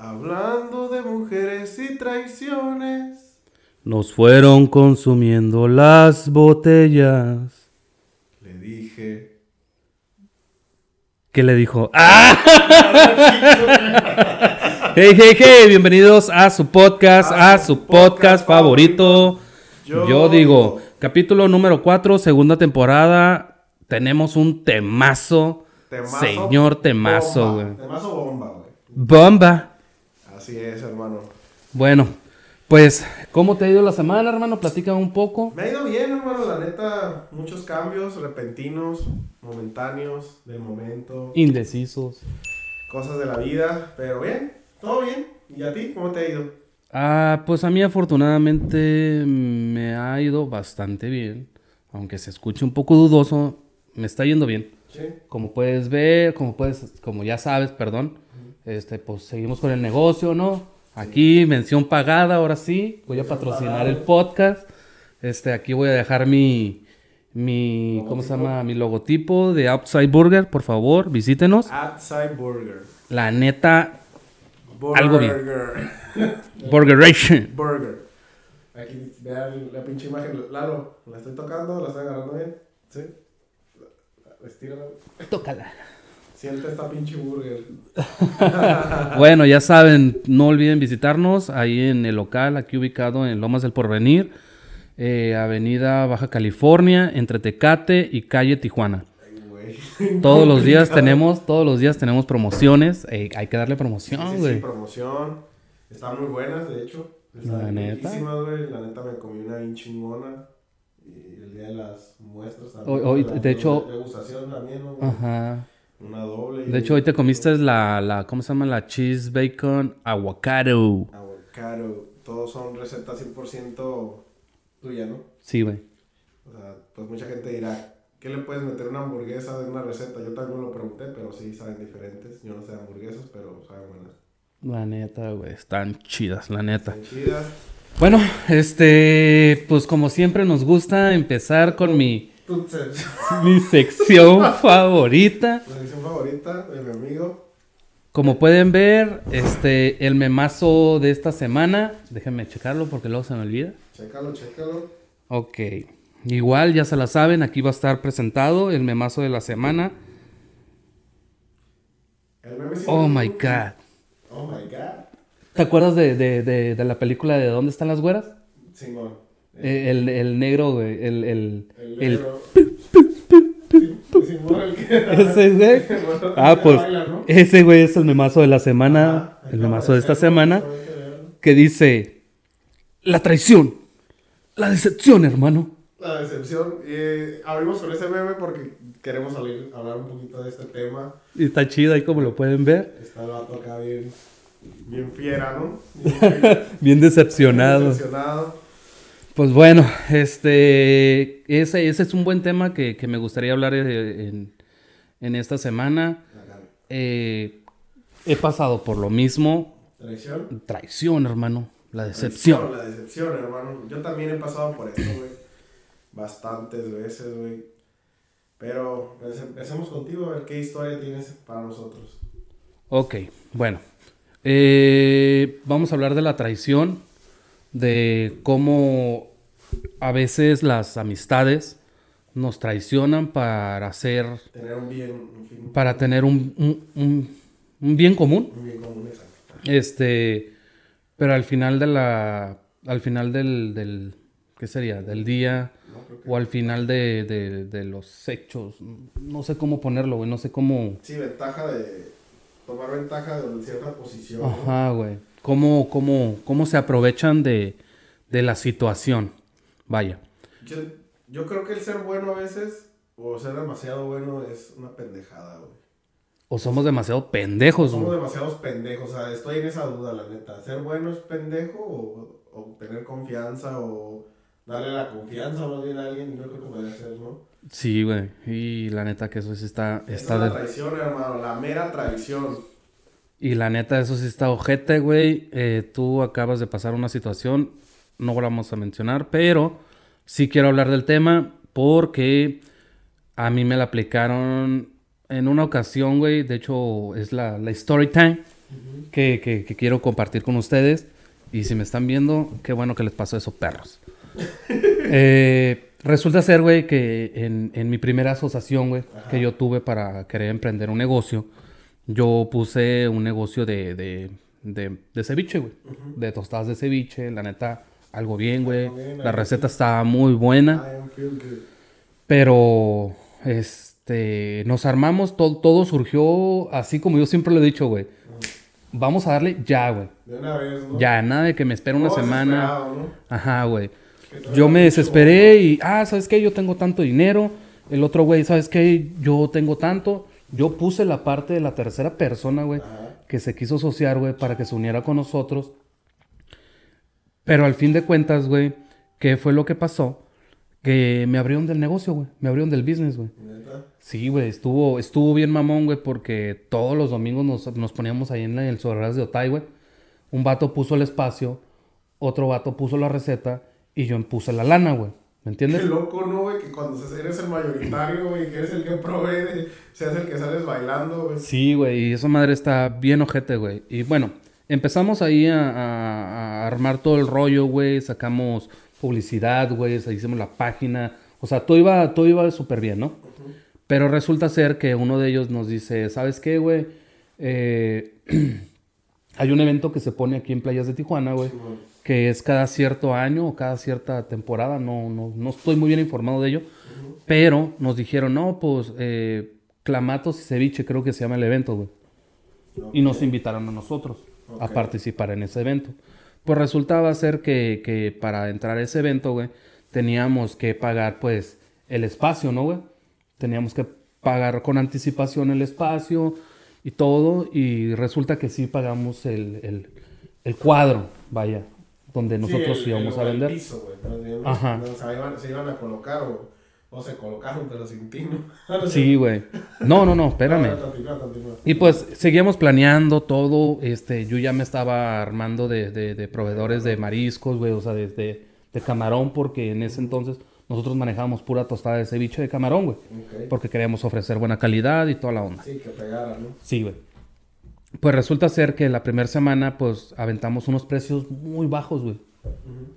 Hablando de mujeres y traiciones. Nos fueron consumiendo las botellas. Le dije. ¿Qué le dijo? ¡Ah! hey, hey, hey, bienvenidos a su podcast, a, su podcast, favorito. Yo... digo, capítulo número 4, segunda temporada. Tenemos un temazo. Temazo señor temazo, güey. Temazo bomba, güey. Bomba. Así es, hermano. Bueno, pues, ¿cómo te ha ido la semana, hermano? Platícame un poco. Me ha ido bien, hermano. La neta, muchos cambios repentinos, momentáneos, del momento, Indecisos. cosas de la vida. Pero bien, todo bien. ¿Y a ti? ¿Cómo te ha ido? Ah, pues a mí afortunadamente me ha ido bastante bien. Aunque se escuche un poco dudoso, me está yendo bien. Sí. Como puedes ver, como puedes, como ya sabes, perdón, este, pues seguimos con el negocio, ¿no? Aquí, mención pagada, ahora sí. Voy a patrocinar el podcast. Este, aquí voy a dejar mi, mi, ¿cómo se llama? Mi logotipo de Outside Burger, por favor, visítenos. Outside Burger. La neta, Burger. Algo bien. Burgeration. Burger. Aquí, vean la pinche imagen. Lalo, ¿la estoy tocando? ¿La estoy agarrando bien? ¿Sí? Estírala. Tócala. Siente esta pinche burger. Bueno, ya saben, no olviden visitarnos ahí en el local, aquí ubicado en Lomas del Porvenir, eh, Avenida Baja California, entre Tecate y Calle Tijuana. Ay, güey. Todos los días tenemos, todos los días tenemos promociones. eh, hay que darle Sí, promoción, sí, güey. sí, promoción. Están muy buenas, de hecho. Están La neta. güey. La neta me comí una bien chingona. Y el día de las muestras también. Hoy- hoy, La de hecho- Degustación también, ¿no? Ajá. Una doble. De hecho, hoy te comiste la, la, ¿cómo se llama? La cheese bacon aguacado. Avocado. Todos son recetas 100% tuya, ¿no? Sí, güey. O sea, pues mucha gente dirá, ¿qué le puedes meter una hamburguesa de una receta? Yo también lo pregunté, pero sí saben diferentes. Yo no sé de hamburguesas, pero saben buenas. La neta, güey. Están chidas, la neta. Están chidas. Bueno, este, pues como siempre nos gusta empezar con mi, Mi sección favorita. la sección favorita de mi amigo. Como pueden ver, este, el memazo de esta semana, déjenme checarlo porque luego se me olvida. Chécalo, chécalo. Ok, igual ya se la saben, aquí va a estar presentado el memazo de la semana. El meme sí Oh my god. Oh my god. ¿Te acuerdas de, de, de, de la película de ¿Dónde están las güeras? Simón. Eh, El, el negro, güey, el, el, El negro. Ese güey. Ah, pues ese güey es el memazo de la semana, el memazo de esta semana, que dice, la traición, la decepción, hermano. La decepción. Eh, abrimos con ese meme porque queremos salir, hablar un poquito de este tema. Y está chido ahí como lo pueden ver. Está el vato acá bien, bien fiera, ¿no? Bien Bien decepcionado. decepcionado. Pues bueno, este, ese, ese es un buen tema que, que me gustaría hablar eh, en, en esta semana. Eh, he pasado por lo mismo. Traición. Traición, hermano. La decepción. La decepción, hermano. Yo también he pasado por esto, güey. Bastantes veces, güey. Pero empecemos contigo a ver qué historia tienes para nosotros. Ok, bueno. Eh, vamos a hablar de la traición, de cómo a veces las amistades nos traicionan para hacer, Tener un bien, un para tener un, un- un- bien común. Un bien común, exacto. Este, pero al final de la, al final del, del ¿qué sería? Del día No, creo que- o al final de, de- de los hechos, no sé cómo ponerlo, güey, no sé cómo, Sí, ventaja de. Tomar ventaja de cierta posición. ajá, güey, cómo, cómo, cómo se aprovechan de, de la situación, vaya. Yo, yo creo que el ser bueno a veces, o ser demasiado bueno, es una pendejada, güey. O somos demasiado pendejos, Somos güey. demasiados pendejos, o sea, estoy en esa duda, la neta. ¿Ser bueno es pendejo o, o tener confianza o darle la confianza más bien a alguien? Yo creo que podría ser, ¿no? Sí, güey, y la neta que eso sí está, está es la de- traición, hermano, la mera traición. Y la neta, eso sí está ojete, güey. Eh, tú acabas de pasar una situación, no lo vamos a mencionar, pero sí quiero hablar del tema porque a mí me la aplicaron en una ocasión, güey. De hecho, es la, la story time. que, que- que quiero compartir con ustedes. Y si me están viendo, qué bueno que les pasó eso, perros. Eh, resulta ser, güey, que en, en mi primera asociación, güey, que yo tuve para querer emprender un negocio, yo puse un negocio de, de, de, de ceviche, güey. De tostadas de ceviche, la neta, algo bien, güey. La receta estaba muy buena. Pero, este, nos armamos, todo, todo surgió así como yo siempre lo he dicho, güey. Vamos a darle ya, güey. De una vez, ¿no? Ya, nada de que me espere una semana. Ajá, güey. Yo me desesperé y, ah, ¿sabes qué? Yo tengo tanto dinero. El otro güey, ¿sabes qué? Yo tengo tanto. Yo puse la parte de la tercera persona, güey, que se quiso asociar, güey, para que se uniera con nosotros. Pero al fin de cuentas, güey, ¿qué fue lo que pasó? Que me abrieron del negocio, güey. Me abrieron del business, güey. Sí, güey, estuvo, estuvo bien mamón, güey, porque todos los domingos nos, nos poníamos ahí en la- en el Soberás de Otay, güey. Un vato puso el espacio, otro vato puso la receta y yo puse la lana, güey. ¿Me Qué entiendes? loco, ¿no, güey? Que cuando eres el mayoritario, güey, que eres el que provee, seas el que sales bailando, güey. Sí, güey, y esa madre está bien ojete, güey. Y bueno, empezamos ahí a, a- a armar todo el rollo, güey. Sacamos publicidad, güey. Hicimos la página. O sea, todo iba, todo iba súper bien, ¿no? Pero resulta ser que uno de ellos nos dice, ¿sabes qué, güey? Eh, hay un evento que se pone aquí en Playas de Tijuana, güey. Simón. Que es cada cierto año o cada cierta temporada, no, no, no estoy muy bien informado de ello, pero nos dijeron, no, pues eh, Clamatos y Ceviche creo que se llama el evento, güey. Y nos invitaron a nosotros a Ok. participar en ese evento. Pues resultaba ser que, que para entrar a ese evento, güey, teníamos que pagar, pues, el espacio, ¿no, güey? Teníamos que pagar con anticipación el espacio y todo, y resulta que sí pagamos el, el, el cuadro, vaya, donde nosotros Sí, el- íbamos el- a el vender. piso, güey. Ajá. No, se, iban, se iban a colocar o, o se colocaron, pero sin ti, ¿no? Sí, güey. No, no, no, espérame. No, continúa, continúa. Y pues seguíamos planeando todo. Este, yo ya me estaba armando de, de- de proveedores de mariscos, güey, o sea, de, de- camarón, porque en ese entonces nosotros manejábamos pura tostada de ceviche de camarón, güey. Ok. Porque queríamos ofrecer buena calidad y toda la onda. Sí, que pegara, ¿no? Sí, güey. Pues resulta ser que la primera semana, pues aventamos unos precios muy bajos, güey.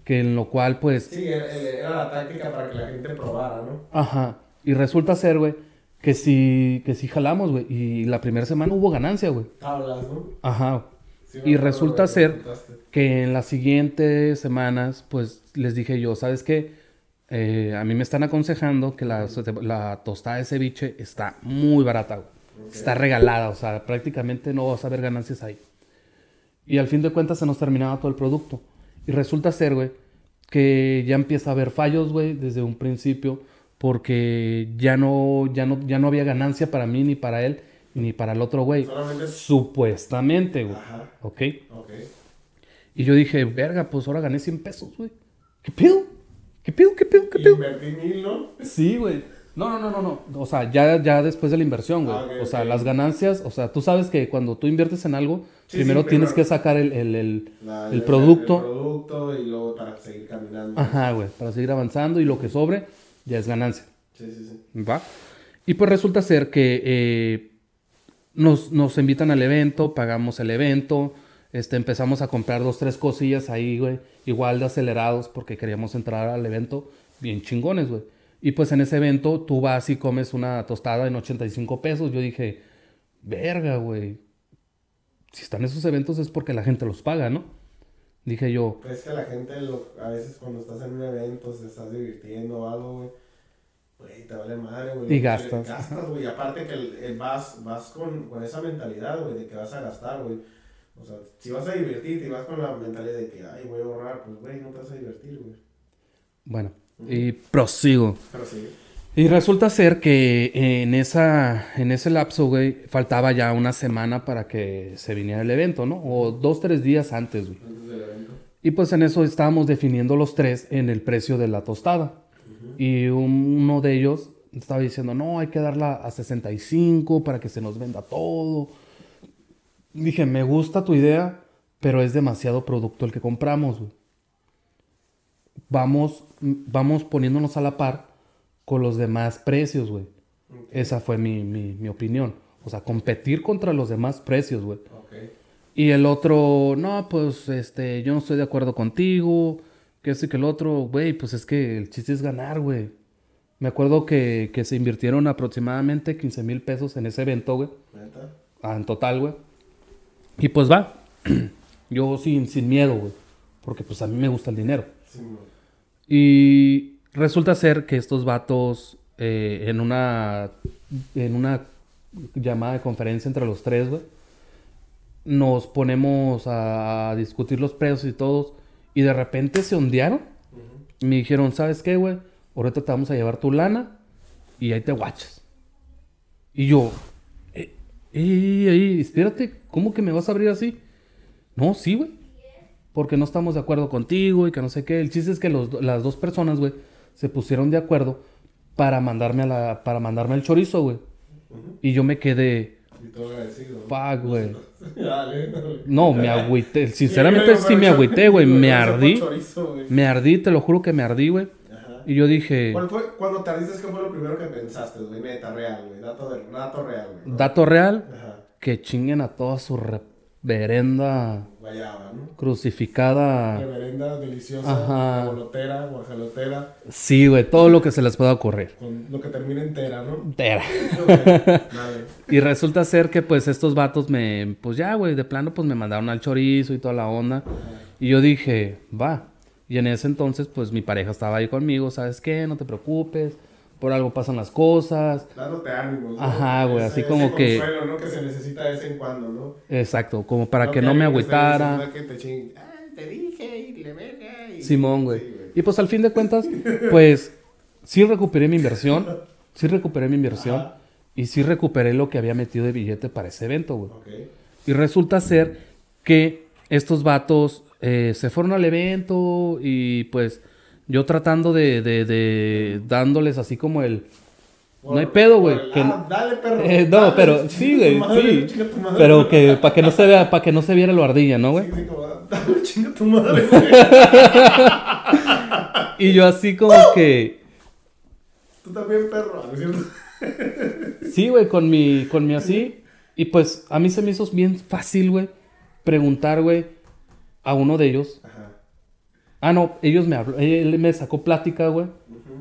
Que en lo cual, pues, Sí, era, la táctica para que la gente probara, ¿no? Ajá. Y resulta ser, güey, que sí, que sí jalamos, güey. Y la primera semana hubo ganancia, güey. Tablas, ¿no? Ajá. Sí, y acuerdo, resulta ser que en las siguientes semanas, pues les dije yo, ¿sabes qué? Eh, a mí me están aconsejando que la, la tostada de ceviche está muy barata, güey. Está regalada, o sea, prácticamente no vas a ver ganancias ahí. Y al fin de cuentas se nos terminaba todo el producto. Y resulta ser, güey, que ya empieza a haber fallos, güey, desde un principio, porque ya no, ya no, ya no había ganancia para mí, ni para él, ni para el otro güey. Solamente. Supuestamente, güey. Ajá. ¿Ok? Ok. Y yo dije, verga, pues ahora gané 100 pesos, güey. ¿Qué pedo? ¿Qué pedo? ¿Qué pedo? ¿Qué pedo? Invertí mil, ¿no? Sí, güey. No, no, no, no, no. O sea, ya, ya después de la inversión, güey. Ah, o sea, las ganancias, o sea, tú sabes que cuando tú inviertes en algo, Sí, primero sí, tienes primero. que sacar el, el, el, La- el producto. El producto y luego para seguir caminando. Ajá, güey, para seguir avanzando y lo que sobre ya es ganancia. Sí, sí, sí. ¿Va? Y pues resulta ser que eh, nos, nos invitan al evento, pagamos el evento, este, empezamos a comprar dos, tres cosillas ahí, güey, igual de acelerados porque queríamos entrar al evento bien chingones, güey. Y pues en ese evento tú vas y comes una tostada en 85 pesos. Yo dije, verga, güey. Si están esos eventos es porque la gente los paga, ¿no? Dije yo, Pues es que la gente, lo- a veces cuando estás en un evento, se estás divirtiendo o algo, güey. Güey, te vale madre, güey. Y gastas. Gastas, güey. Y aparte que el- el vas, vas con, con esa mentalidad, güey, de que vas a gastar, güey. O sea, si vas a divertirte y vas con la mentalidad de que, ay, voy a ahorrar, pues, güey, no te vas a divertir, güey. bueno, y prosigo. Y resulta ser que en, esa, en ese lapso, güey, faltaba ya una semana para que se viniera el evento, ¿no? O dos, tres días antes, güey. Antes del evento. Y pues en eso estábamos definiendo los tres en el precio de la tostada. Y un- uno de ellos estaba diciendo, no, hay que darla a 65 para que se nos venda todo. Dije, me gusta tu idea, pero es demasiado producto el que compramos, güey. Vamos, vamos poniéndonos a la par con los demás precios, güey. Esa fue mi, mi, mi opinión. O sea, competir contra los demás precios, güey. Y el otro, no, pues, este, yo no estoy de acuerdo contigo, que este y que el otro, güey, pues es que el chiste es ganar, güey. Me acuerdo que, que se invirtieron aproximadamente 15 mil pesos en ese evento, güey. ¿Neta? Ah, en total, güey. Y pues va. Yo sin, sin miedo, güey. Porque pues a mí me gusta el dinero. Sí, güey. Y resulta ser que estos vatos eh, en una en una llamada de conferencia entre los tres, güey, nos ponemos a, discutir los precios y todos y de repente se ondearon me dijeron, ¿sabes qué, güey? Ahorita te vamos a llevar tu lana y ahí te guachas. Y yo, eh, ey, ey, espérate, ¿cómo que me vas a abrir así? No, sí, güey. Porque no estamos de acuerdo contigo y que no sé qué. El chiste es que los- las dos personas, güey, se pusieron de acuerdo para mandarme a la, para mandarme el chorizo, güey. Y yo me quedé, Y todo agradecido. fuck, güey. No, me agüité. Sinceramente Sí, me agüité, güey. Me ardí. chorizo. Me ardí, te lo juro que me ardí, güey. Y yo dije, ¿Cuál fue, cuando te ardiste, qué fue lo primero que pensaste, güey? Neta, real, güey. Dato, de, dato real, güey. dato real, Ajá. que chinguen a toda su Guayaba, ¿no? crucificada. Reverenda, deliciosa, Ajá. guajolotera, guajalotera, Sí, güey, todo lo que se les pueda ocurrir. con lo que termina entera, ¿no? Entera. Y resulta ser que pues estos vatos me, pues ya, güey, de plano pues me mandaron al chorizo y toda la onda. Y yo dije, va. Y en ese entonces pues mi pareja estaba ahí conmigo, ¿sabes qué? No te preocupes, por algo pasan las cosas. Dándote ánimos, ¿no? Ajá, güey, así como ese que- consuelo, ¿no? Que se necesita de vez en cuando, ¿no? Exacto, como para que no me alguien te esté agüitara. que te chingue, "Ay, te dije y le verga", y- Simón, güey. Sí, Y pues al fin de cuentas, pues sí recuperé mi inversión, sí recuperé mi inversión Ajá. y sí recuperé lo que había metido de billete para ese evento, güey. Y resulta ser que estos vatos eh, se fueron al evento y pues yo tratando de, de, de dándoles así como el... No hay pedo, güey, que- ah, dale, perro. Eh, no, dale, pero sí, güey, sí. Pero que para que no se vea, para que no se viera lo ardilla, ¿no, güey? Sí, sí, como, dale, chinga tu madre. Y yo así como que... Tú también, perro. ¿no es cierto? Sí, güey, con mi, con mi así. Y pues a mí se me hizo bien fácil, güey, preguntar, güey, a uno de ellos. Ah, no, ellos me habló, él me sacó plática, güey.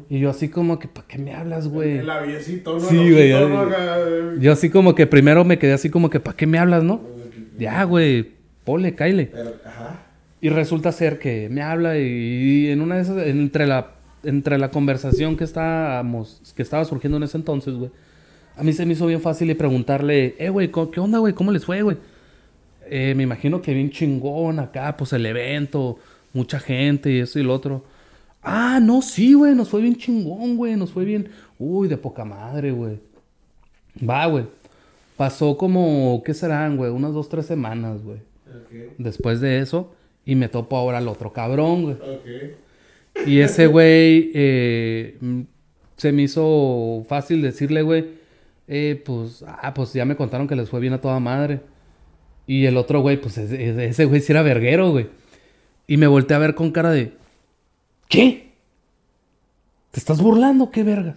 Y yo así como que, ¿para qué me hablas, güey? El labiecito, ¿no? Sí, El güey, eh, Yo así como que primero me quedé así como que, ¿para qué me hablas, no? Ya, güey, ponle, ajá. Y resulta ser que me habla y, y en una de esas, entre la, entre la conversación que estábamos, que estaba surgiendo en ese entonces, güey, a mí se me hizo bien fácil y preguntarle, eh, güey, ¿co- ¿qué onda, güey? ¿Cómo les fue, güey? Eh, me imagino que bien chingón acá, pues el evento, mucha gente y eso y lo otro. Ah, no, sí, güey, nos fue bien chingón, güey, nos fue bien, uy, de poca madre, güey. Va, güey. Pasó como, ¿qué serán, güey? Unas dos, tres semanas, güey después de eso y me topo ahora al otro cabrón, güey. Ok. Y ese güey eh, mm, se me hizo fácil decirle, güey, eh, pues, ah, pues ya me contaron que les fue bien a toda madre. Y el otro güey, pues ese güey sí era verguero, güey. Y me volteé a ver con cara de, ¿qué? ¿Te estás burlando? ¿Qué vergas?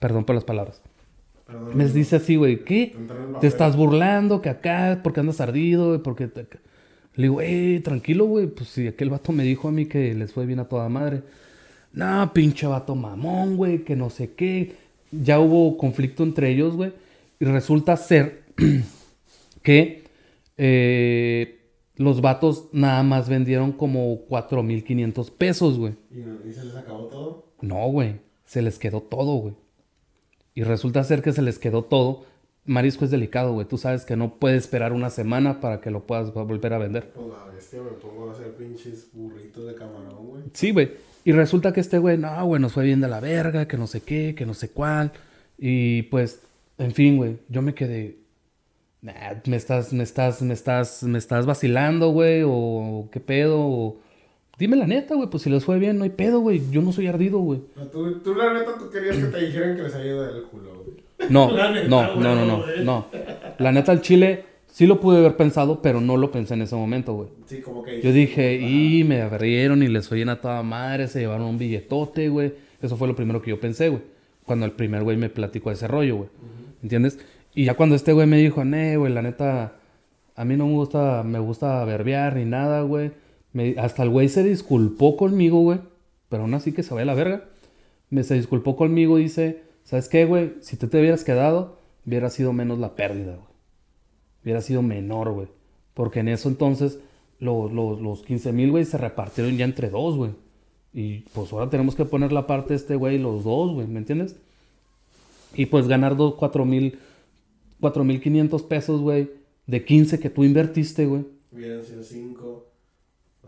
Perdón por las palabras. Perdón. Me dice así, güey, ¿qué? Te estás burlando, que acá, porque andas ardido, güey, porque... te- Le digo, eh, tranquilo, güey, pues si aquel vato me dijo a mí que les fue bien a toda madre. No, pinche vato mamón, güey, que no sé qué. Ya hubo conflicto entre ellos, güey. Y resulta ser que eh, los vatos nada más vendieron como 4.500 pesos, güey. ¿Y, se les acabó todo? No, güey. Se les quedó todo, güey. Y resulta ser que se les quedó todo. Marisco es delicado, güey. Tú sabes que no puedes esperar una semana para que lo puedas volver a vender. Pues la bestia me pongo a hacer pinches burritos de camarón, güey. Sí, güey. Y resulta que este güey, no, güey, nos fue bien de la verga, que no sé qué, que no sé cuál. Y pues, en fin, güey, yo me quedé. Nah, me estás, me estás, me estás, me estás vacilando, güey, o qué pedo, o... Dime la neta, güey, pues si les fue bien, no hay pedo, güey. Yo no soy ardido, güey. Pero Tú, tú, la neta, tú querías que te dijeran que les había ido del culo, güey. No, neta, no, güey, no, no, no, güey. no. La neta, el chile sí lo pude haber pensado, pero no lo pensé en ese momento, güey. Sí, como que... Yo dije, y me abrieron y les fue bien a toda madre, se llevaron un billetote, güey. Eso fue lo primero que yo pensé, güey. Cuando el primer güey me platicó ese rollo, güey. ¿Entiendes? Y ya cuando este güey me dijo, nee, güey, la neta, A mí no me gusta, me gusta verbear ni nada, güey. Hasta el güey se disculpó conmigo, güey. Pero aún así que se vaya la verga. Me se disculpó conmigo y dice, ¿sabes qué, güey? Si tú te hubieras quedado, hubiera sido menos la pérdida, güey. Hubiera sido menor, güey. Porque en eso entonces los, los, los 15 mil, güey, se repartieron ya entre dos, güey. Y pues ahora tenemos que poner la parte de este güey los dos, güey, ¿me entiendes? Y pues ganar dos, cuatro mil, cuatro mil quinientos pesos, güey, de 15 que tú invertiste, güey. Hubieran sido 5.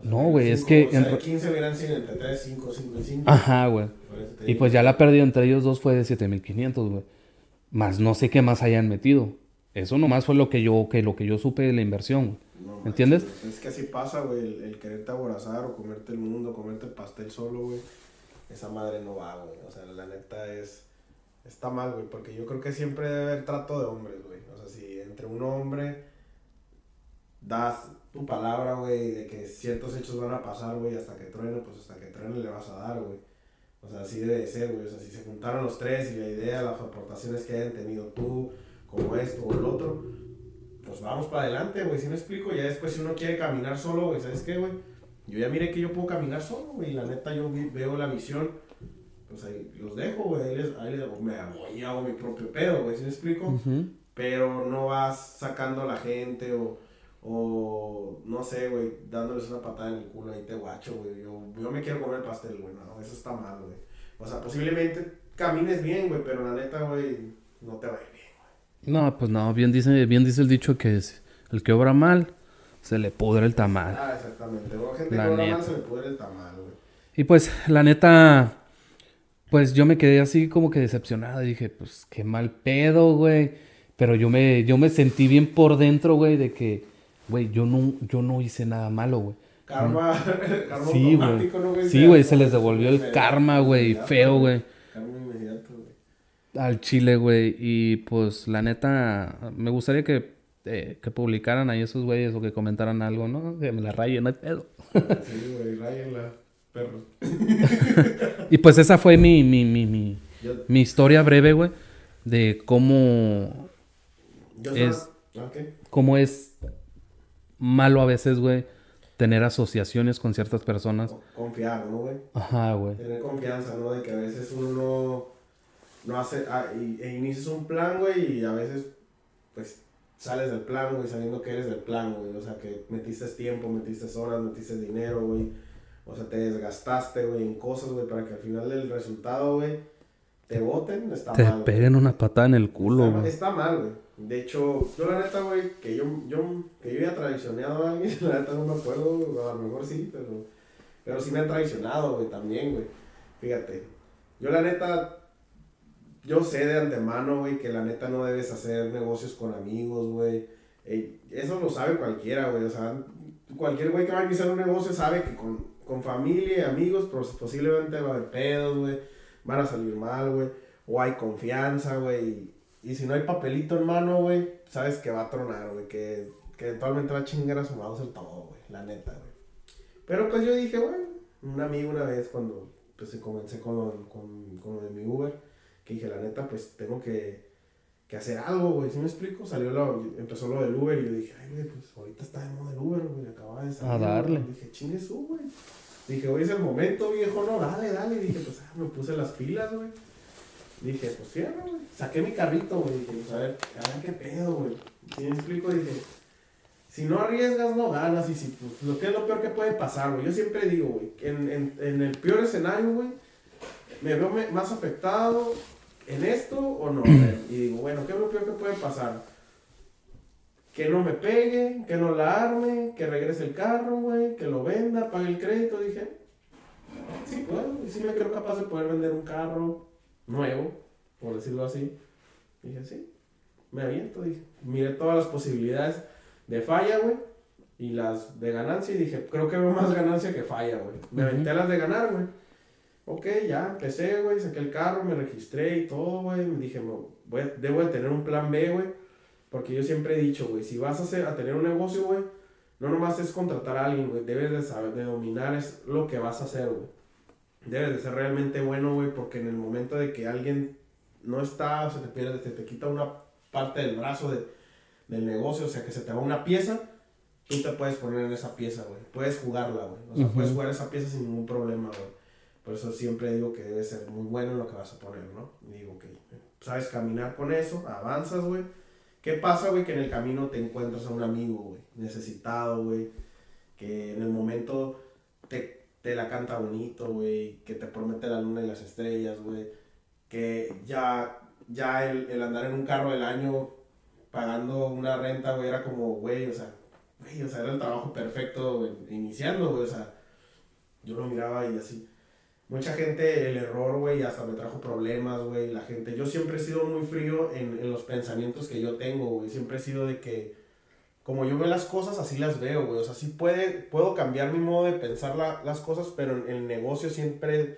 No, güey, es que O sea, en re- 15 hubieran sido entre 3, 5, 5 y 5. Ajá, güey. Y digo. pues ya la pérdida entre ellos dos fue de 7500, güey. Más no sé qué más hayan metido. Eso nomás fue lo que yo, que lo que yo supe de la inversión, güey. No ¿Me entiendes? manches, Es que así pasa, güey, el, el quererte aborazar o comerte el mundo, comerte el pastel solo, güey. Esa madre no va, güey. O sea, la neta es... Está mal, güey, porque yo creo que siempre debe haber trato de hombres, güey. O sea, si entre un hombre das tu palabra, güey, de que ciertos hechos van a pasar, güey, hasta que truene, pues hasta que truene le vas a dar, güey. O sea, así debe de ser, güey. O sea, si se juntaron los tres y la idea, las aportaciones que hayan tenido tú, como esto o el otro, pues vamos para adelante, güey. Si me explico, ya después si uno quiere caminar solo, güey, ¿sabes qué, güey? Yo ya miré que yo puedo caminar solo, güey. La neta, yo veo la visión, pues ahí los dejo, güey. Ahí les, ahí les me hago, y hago mi propio pedo, güey. ¿Sí me explico? Pero no vas sacando a la gente o, o no sé, güey, dándoles una patada en el culo ahí te guacho, güey. Yo, yo me quiero comer el pastel, güey, no, eso está mal, güey. O sea, posiblemente camines bien, güey, pero la neta, güey, no te va a ir bien. No, pues no, bien dice, bien dice el dicho que es el que obra mal, se le pudre el tamal. Ah, exactamente. Gente La que obra neta. mal se le pudre el tamal, güey. Y pues, la neta, pues yo me quedé así como que decepcionado. Dije, pues qué mal pedo, güey. Pero yo me, yo me sentí bien por dentro, güey, de que, güey, yo no, yo no hice nada malo, güey. Karma, karma Sí, güey. ¿no? Sí, güey, se les devolvió el karma, güey, feo, güey. Karma inmediato, güey. Al chile, güey. Y pues, la neta, me gustaría que, eh, que publicaran ahí esos güeyes o que comentaran algo, ¿no? Que me la rayen, no hay pedo. Sí, güey, ráyenla, perros. Y pues esa fue mi, mi, mi, mi, mi historia breve, güey, de cómo Es- ¿Ah, qué? cómo es malo a veces, güey, tener asociaciones con ciertas personas. Co- Confiar, ¿no, güey? Ajá, güey. Tener confianza, ¿no? De que a veces uno no, no hace, ah, y, e inicias un plan, güey, y a veces, pues, sales del plan, güey, sabiendo que eres del plan, güey. O sea, que metiste tiempo, metiste horas, metiste dinero, güey. O sea, te desgastaste, güey, en cosas, güey, para que al final del resultado, güey, te voten, está Te mal. güey. peguen una patada en el culo, Está, güey. está mal, güey. De hecho, yo la neta, güey, que yo, yo, que yo haya traicionado a alguien, la neta no me acuerdo, a lo mejor sí, pero, pero sí me han traicionado, güey, también, güey. Fíjate, yo la neta, yo sé de antemano, güey, que la neta no debes hacer negocios con amigos, güey. Ey, eso lo sabe cualquiera, güey, o sea, cualquier güey que va a iniciar un negocio sabe que con, con familia y amigos pues, posiblemente va a haber pedos, güey, van a salir mal, güey, o hay confianza, güey, y, si no hay papelito en mano, güey, sabes que va a tronar, güey, que, que eventualmente va a chingar a su mouse el todo, güey, la neta, güey. Pero pues yo dije, bueno, un amigo una vez cuando pues comencé con, con, con mi Uber, que dije, la neta, pues tengo que, que hacer algo, güey, ¿sí me explico? Salió lo, empezó lo del Uber y yo dije, ay, güey, pues ahorita está de moda el Uber, güey, acaba de salir. A darle. güey. Dije, chingue su, güey. Dije, hoy es el momento, viejo, no, dale, dale. Dije, pues ah, me puse las pilas, güey. Dije, pues fíjate, güey. Saqué mi carrito, güey. Dije, pues a ver, a ver qué pedo, güey. ¿Sí me explico? Dije, si no arriesgas, no ganas. Y si, pues, lo que es lo peor que puede pasar, güey. Yo siempre digo, güey, en, en, en el peor escenario, güey, me veo me- más afectado en esto o no. y digo, bueno, ¿qué es lo peor que puede pasar? Que no me pegue, que no la arme, que regrese el carro, güey, que lo venda, pague el crédito. Dije, sí puedo, y sí me creo capaz de poder vender un carro nuevo, por decirlo así. Dije, sí, me aviento, dije. Miré todas las posibilidades de falla, güey, y las de ganancia, y dije, creo que veo más ganancia que falla, güey. Me aventé las de ganar, güey. Ok, ya empecé, güey, saqué el carro, me registré y todo, güey. Me dije, "No, voy a- debo de tener un plan B, güey. Porque yo siempre he dicho, güey, si vas a, hacer, a tener un negocio, güey, no nomás es contratar a alguien, güey. Debes de saber, de dominar es lo que vas a hacer, güey. Debes de ser realmente bueno, güey, porque en el momento de que alguien no está, se te pierde, se te quita una parte del brazo de- del negocio, o sea, que se te va una pieza, tú te puedes poner en esa pieza, güey. Puedes jugarla, güey. O sea, puedes jugar esa pieza sin ningún problema, güey. Por eso siempre digo que debe ser muy bueno en lo que vas a poner, ¿no? Digo, que sabes caminar con eso, avanzas, güey. ¿Qué pasa, güey? Que en el camino te encuentras a un amigo, güey, necesitado, güey. Que en el momento te, te la canta bonito, güey. Que te promete la luna y las estrellas, güey. Que ya, ya el, el andar en un carro del año pagando una renta, güey, era como, güey, o sea, güey, o sea, era el trabajo perfecto iniciando, güey, o sea, yo lo miraba y así. Mucha gente, el error, güey, hasta me trajo problemas, güey, la gente. Yo siempre he sido muy frío en, en los pensamientos que yo tengo, güey. Siempre he sido de que, como yo veo las cosas, así las veo, güey. O sea, sí puede, puedo cambiar mi modo de pensar la, las cosas, pero en el negocio siempre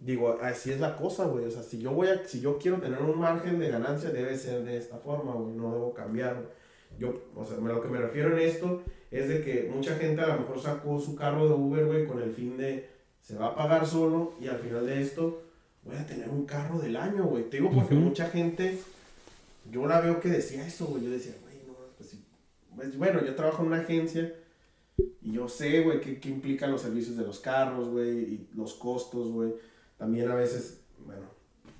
digo, así es la cosa, güey. O sea, si yo voy a, si yo quiero tener un margen de ganancia, debe ser de esta forma, güey. No debo cambiar. Yo, o sea, lo que me refiero en esto es de que mucha gente a lo mejor sacó su carro de Uber, güey, con el fin de se va a pagar solo y al final de esto voy a tener un carro del año, güey. Te digo porque mucha gente, yo la veo que decía eso, güey. Yo decía, güey, no, pues sí. Pues, bueno, yo trabajo en una agencia y yo sé, güey, qué, qué implican los servicios de los carros, güey, y los costos, güey también a veces, bueno,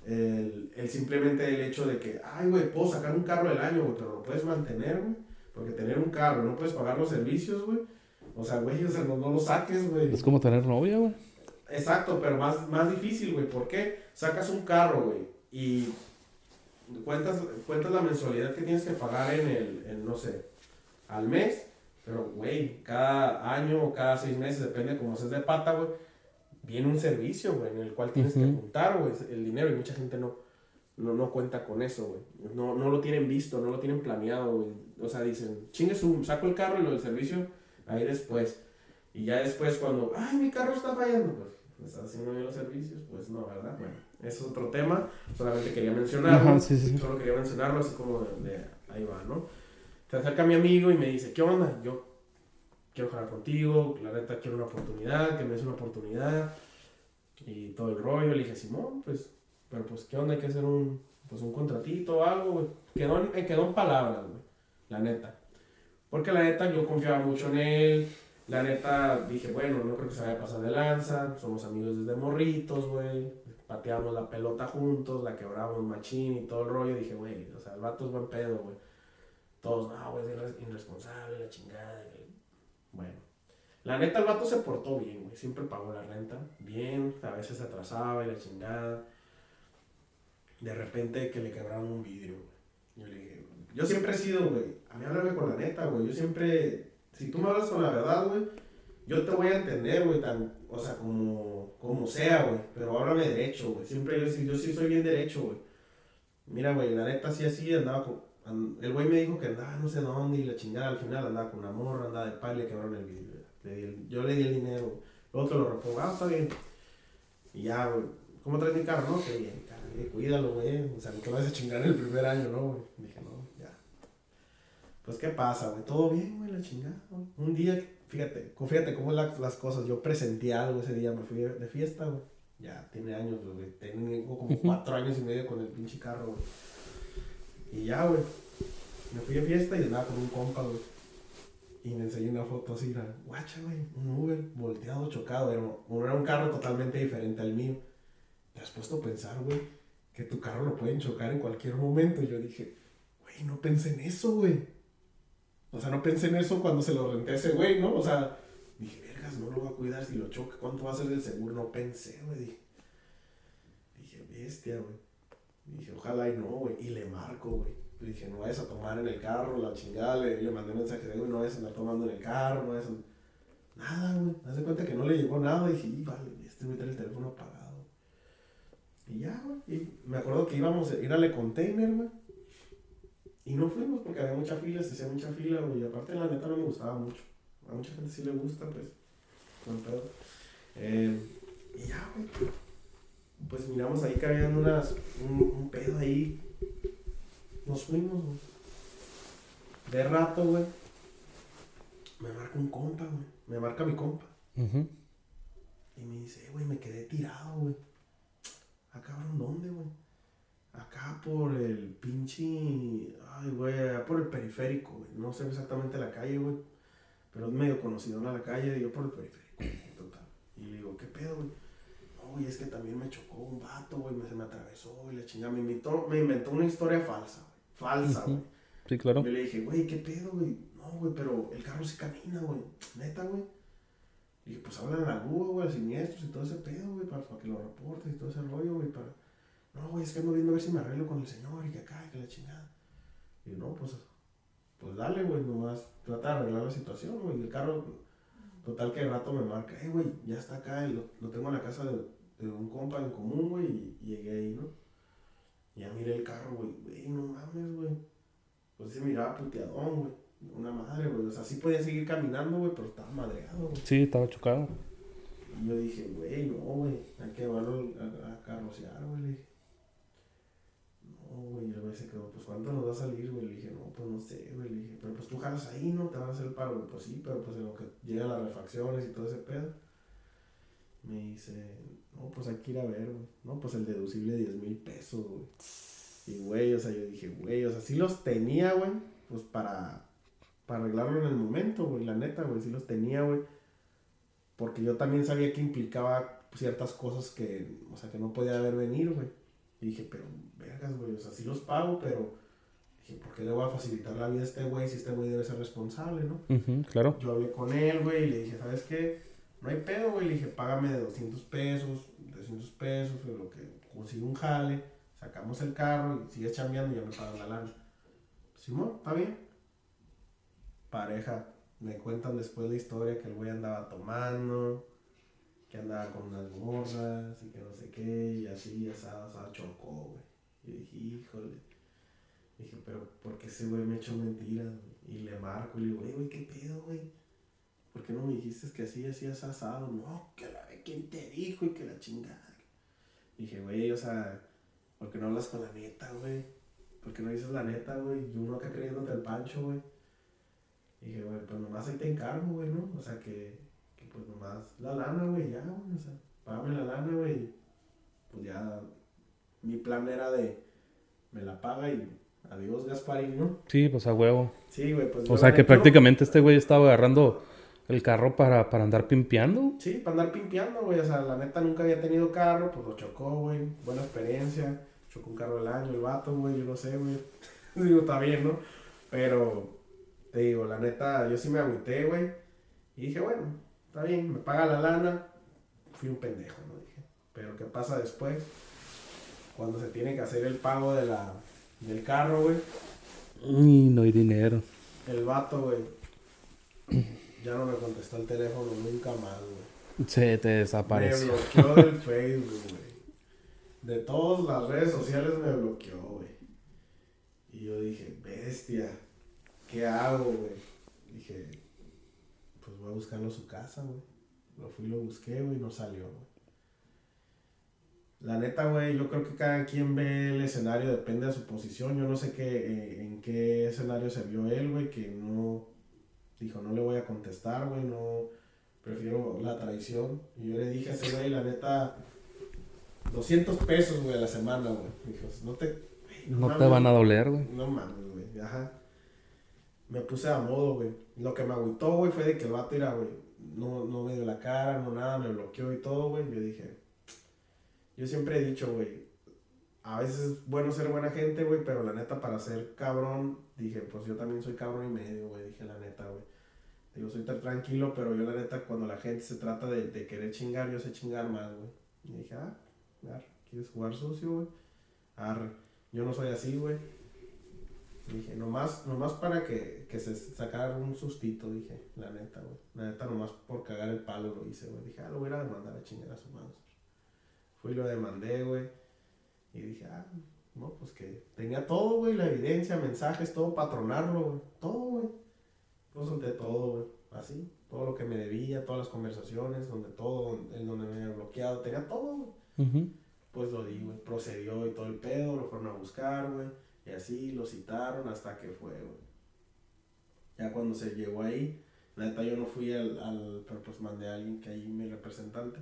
el, el, simplemente el hecho de que, ay, güey, puedo sacar un carro del año, güey, pero lo puedes mantener, güey. Porque tener un carro, no puedes pagar los servicios, güey. O sea, güey, o sea, no, no lo saques, güey. Es como tener novia, güey. Exacto, pero más, más difícil, güey. ¿Por qué? Sacas un carro, güey, y cuentas, cuentas la mensualidad que tienes que pagar en el, en, no sé, al mes. Pero, güey, cada año o cada seis meses, depende cómo seas de pata, güey viene un servicio, güey, en el cual tienes que juntar, güey, el dinero y mucha gente no, no, no cuenta con eso, güey. No, no lo tienen visto, no lo tienen planeado, güey. O sea, dicen, chingue su, saco el carro y lo del servicio ahí después. Y ya después cuando, ay, mi carro está fallando, pues, ¿me estás haciendo bien los servicios? Pues no, ¿verdad? Bueno, eso es otro tema, solamente quería mencionarlo. Solo quería mencionarlo así como de, ahí va, ¿no? Se acerca mi amigo y me dice, ¿qué onda? Yo quiero jugar contigo, la neta quiero una oportunidad, que me des una oportunidad y todo el rollo. Le dije, Simón, pues, pero pues, ¿qué onda? Hay que hacer un, pues, un contratito o algo, güey. Quedó, en, eh, quedó en palabras, güey, la neta. Porque la neta yo confiaba mucho en él. La neta dije, bueno, no creo que se vaya a pasar de lanza. Somos amigos desde morritos, güey. Pateamos la pelota juntos, la quebramos machín y todo el rollo. Dije, güey, o sea, el vato es buen pedo, güey. Todos, no, güey, es irresponsable, la chingada. Bueno, la neta el vato se portó bien, güey. Siempre pagó la renta. Bien, a veces se atrasaba y la chingada. De repente que le quebraron un vidrio, güey. Yo le dije, yo siempre he sido, güey, a mí háblame con la neta, güey. Yo siempre, si tú me hablas con la verdad, güey, yo te voy a entender, güey, tan, o sea, como, como sea, güey. Pero háblame derecho, güey. Siempre yo, yo sí soy bien derecho, güey. Mira, güey, la neta sí así andaba con el güey me dijo que andaba no sé dónde y la chingada al final andaba con una morra, andaba de pay, le quebraron el vidrio. yo le di el dinero, luego te lo repongo, ah, está bien. Y ya, güey, ¿cómo traes mi carro? No, qué bien, cuídalo, güey. O sea, no te vas a chingar el primer año, ¿no, güey? Dije, no. Pues, ¿qué pasa, güey? Todo bien, güey, la chingada. Un día, fíjate, fíjate cómo las, las cosas. Yo presenté algo ese día, me fui de fiesta, güey. Ya, tiene años, güey. Tengo como cuatro años y medio con el pinche carro, güey. Y ya, güey. Me fui a fiesta y andaba con un compa, güey. Y me enseñé una foto así, era, guacha, güey, un Uber volteado, chocado. Era, era un carro totalmente diferente al mío. ¿Te has puesto a pensar, güey, que tu carro lo pueden chocar en cualquier momento? Y yo dije, güey, no pensé en eso, güey. O sea, no pensé en eso cuando se lo renté a ese güey, ¿no? O sea, dije, vergas, no lo va a cuidar si lo choca. ¿Cuánto va a ser el seguro? No pensé, güey. Dije, dije, bestia, güey. Dije, ojalá y no, güey. Y le marco, güey. Dije, no vayas a tomar en el carro, la chingada. Le, le mandé mensaje de, güey, no vayas a andar tomando en el carro, no vayas a... Nada, güey. Haz de cuenta que no le llegó nada. Dije, y vale, este güey tiene el teléfono apagado. Y ya, güey. Y me acuerdo que íbamos a ir al container, güey. Y no fuimos porque había mucha fila, se hacía mucha fila, güey. Y aparte, la neta, no me gustaba mucho. A mucha gente sí le gusta, pues. Con pedo. Eh, y ya, güey pues miramos ahí que habían unas, un, pedo ahí. Nos fuimos, güey. De rato, güey. Me marca un compa, güey. Me marca mi compa. Y me dice, güey, me quedé tirado, güey. Acá, cabrón, ¿dónde, güey? Acá por el pinche. Ay, güey, por el periférico, güey. No sé exactamente la calle, güey. pero es medio conocido en la calle, yo por el periférico, total. Y le digo, ¿qué pedo, güey? No, güey, es que también me chocó un vato, güey, me, se me atravesó, y la chingada, me invitó, me inventó una historia falsa, güey, falsa, güey. Sí, claro. Yo le dije, güey, ¿qué pedo, güey? No, güey, pero el carro sí camina, güey, neta, güey. Y dije, pues hablan a la grúa, güey, a siniestros y todo ese pedo, güey, para, para que lo reportes y todo ese rollo, güey, para... No, güey, es que ando viendo a ver si me arreglo con el señor y que acá, y que la chingada. Y yo, no, pues, pues dale, güey, nomás trata de arreglar la situación, güey. Y el carro, total que el rato me marca, eh, güey, ya está acá, y lo, lo tengo en la casa de, de un compa en común, güey, y, y llegué ahí, ¿no? Y ya miré el carro, güey, güey, no mames, güey. Pues se miraba puteadón, güey. Una madre, güey. O sea, sí podía seguir caminando, güey, pero estaba madreado, güey. Sí, estaba chocado. Y yo dije, güey, no, güey, hay que llevarlo a, a carrocear, güey. Le dije, no, güey, se quedó, pues ¿cuánto nos va a salir, güey? Le dije, no, pues no sé, güey. Le dije, pero pues tú jalas ahí, ¿no? Te van a hacer el paro. Pues sí, pero pues en lo que llegan las refacciones y todo ese pedo. Me dice, no, pues hay que ir a ver, güey. No, pues el deducible 10 mil pesos, güey. Y, güey, o sea, yo dije, güey, o sea, sí los tenía, güey, pues para, para arreglarlo en el momento, güey, la neta, güey, sí los tenía, güey. Porque yo también sabía que implicaba ciertas cosas que, o sea, que no podía ver venir, güey. Y dije, pero, vergas, güey, o sea, sí los pago, pero, dije, ¿por qué le voy a facilitar la vida a este güey si este güey debe ser responsable, no? Claro. Yo hablé con él, güey, y le dije, ¿sabes qué? No hay pedo, güey. Le dije, págame de 200 pesos, 300 pesos, lo que consigo un jale, sacamos el carro y sigues chambeando y ya me pagan la lana. Simón, está bien. Pareja, me cuentan después la historia que el güey andaba tomando, que andaba con unas morras y que no sé qué, y así, asada, asada, chocó, güey. Y dije, híjole. Dije, pero ¿por qué ese güey me echó mentiras? Y le marco y le digo, "Ey, güey, ¿qué pedo, güey? ¿Por qué no me dijiste que así hacías asado? No, que la ¿quién te dijo? Y que la chingada. Dije, güey, o sea, ¿por qué no hablas con la neta, güey? ¿Por qué no dices la neta, güey? Y uno acá creyéndote el pancho, güey. Dije, güey, pues nomás ahí te encargo, güey, ¿no? O sea, que, que pues nomás la lana, güey, ya, güey. O sea, págame la lana, güey. Pues ya, mi plan era de, me la paga y adiós, Gasparín, ¿no? Sí, pues a huevo. Sí, güey, pues. O sea que prácticamente este güey estaba agarrando el carro para, para andar pimpeando. Sí, para andar pimpeando, güey. O sea, la neta nunca había tenido carro, pues lo chocó, güey. Buena experiencia. Chocó un carro del año, el vato, güey. Yo no sé, güey. digo, está bien, ¿no? Pero, te digo, la neta, yo sí me agüité, güey. Y dije, bueno, está bien, me paga la lana. Fui un pendejo, ¿no? Dije. Pero, ¿qué pasa después? Cuando se tiene que hacer el pago de la, del carro, güey. Y no hay dinero. El vato, güey. Ya no me contestó el teléfono nunca más, güey. Se te Me desapareció. bloqueó del Facebook, güey. De todas las redes sociales me bloqueó, güey. Y yo dije, bestia, ¿qué hago, güey? Dije, pues voy a buscarlo a su casa, güey. Lo fui y lo busqué, güey, y no salió, güey. La neta, güey, yo creo que cada quien ve el escenario, depende de su posición. Yo no sé qué, eh, en qué escenario se vio él, güey, que no, dijo, no le voy a contestar, güey, no, prefiero la traición. Y yo le dije a ese güey, la neta, 200 pesos, güey, a la semana, güey. Dijo, no te... No te mames, van a doler, güey. No mames, güey, ajá. Me puse a modo, güey. Lo que me agüitó, güey, fue de que el vato era, güey, no, no me dio la cara, no nada, me bloqueó y todo, güey. Yo dije, yo siempre he dicho, güey, a veces es bueno ser buena gente, güey, pero la neta, para ser cabrón, dije, pues yo también soy cabrón y medio, güey, dije la neta, güey. Digo, soy tan tranquilo, pero yo la neta, cuando la gente se trata de, querer chingar, yo sé chingar más, güey. Y dije, ah, ¿quieres jugar sucio, güey? Arre, yo no soy así, güey. Dije, nomás, nomás para que, que se sacara un sustito, dije, la neta, güey. La neta, nomás por cagar el palo lo hice, güey. Dije, ah, lo voy a demandar a chingar a su madre. Fui y lo demandé, güey. Y dije, ah, no, pues que tenía todo, güey, la evidencia, mensajes, todo, patronarlo, güey. Todo, güey. Lo solté todo, güey. Así, todo lo que me debía, todas las conversaciones, donde todo, en donde me había bloqueado, tenía todo, güey. Pues lo di, güey. Procedió y todo el pedo, lo fueron a buscar, güey. Y así lo citaron hasta que fue, güey. Ya cuando se llegó ahí, la neta yo no fui al, al pero pues mandé a alguien que ahí mi representante.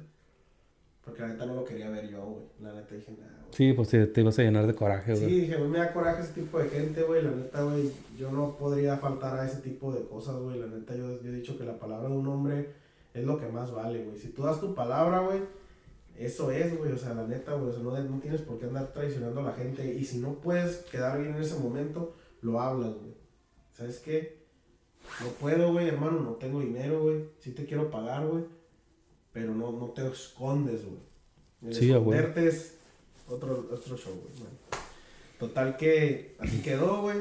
Porque la neta no lo quería ver yo, güey. La neta dije, nada, güey. Sí, pues te, te ibas a llenar de coraje, güey. Sí, dije, güey, me da coraje ese tipo de gente, güey. La neta, güey, yo no podría faltar a ese tipo de cosas, güey. La neta, yo, yo he dicho que la palabra de un hombre es lo que más vale, güey. Si tú das tu palabra, güey, eso es, güey. O sea, la neta, güey, o sea, no, no tienes por qué andar traicionando a la gente. Y si no puedes quedar bien en ese momento, lo hablas, güey. ¿Sabes qué? No puedo, güey, hermano, no tengo dinero, güey. Sí te quiero pagar, güey. Pero no, no te escondes, güey. Sí, a esconderte es otro, otro show, güey. Total que así quedó, güey.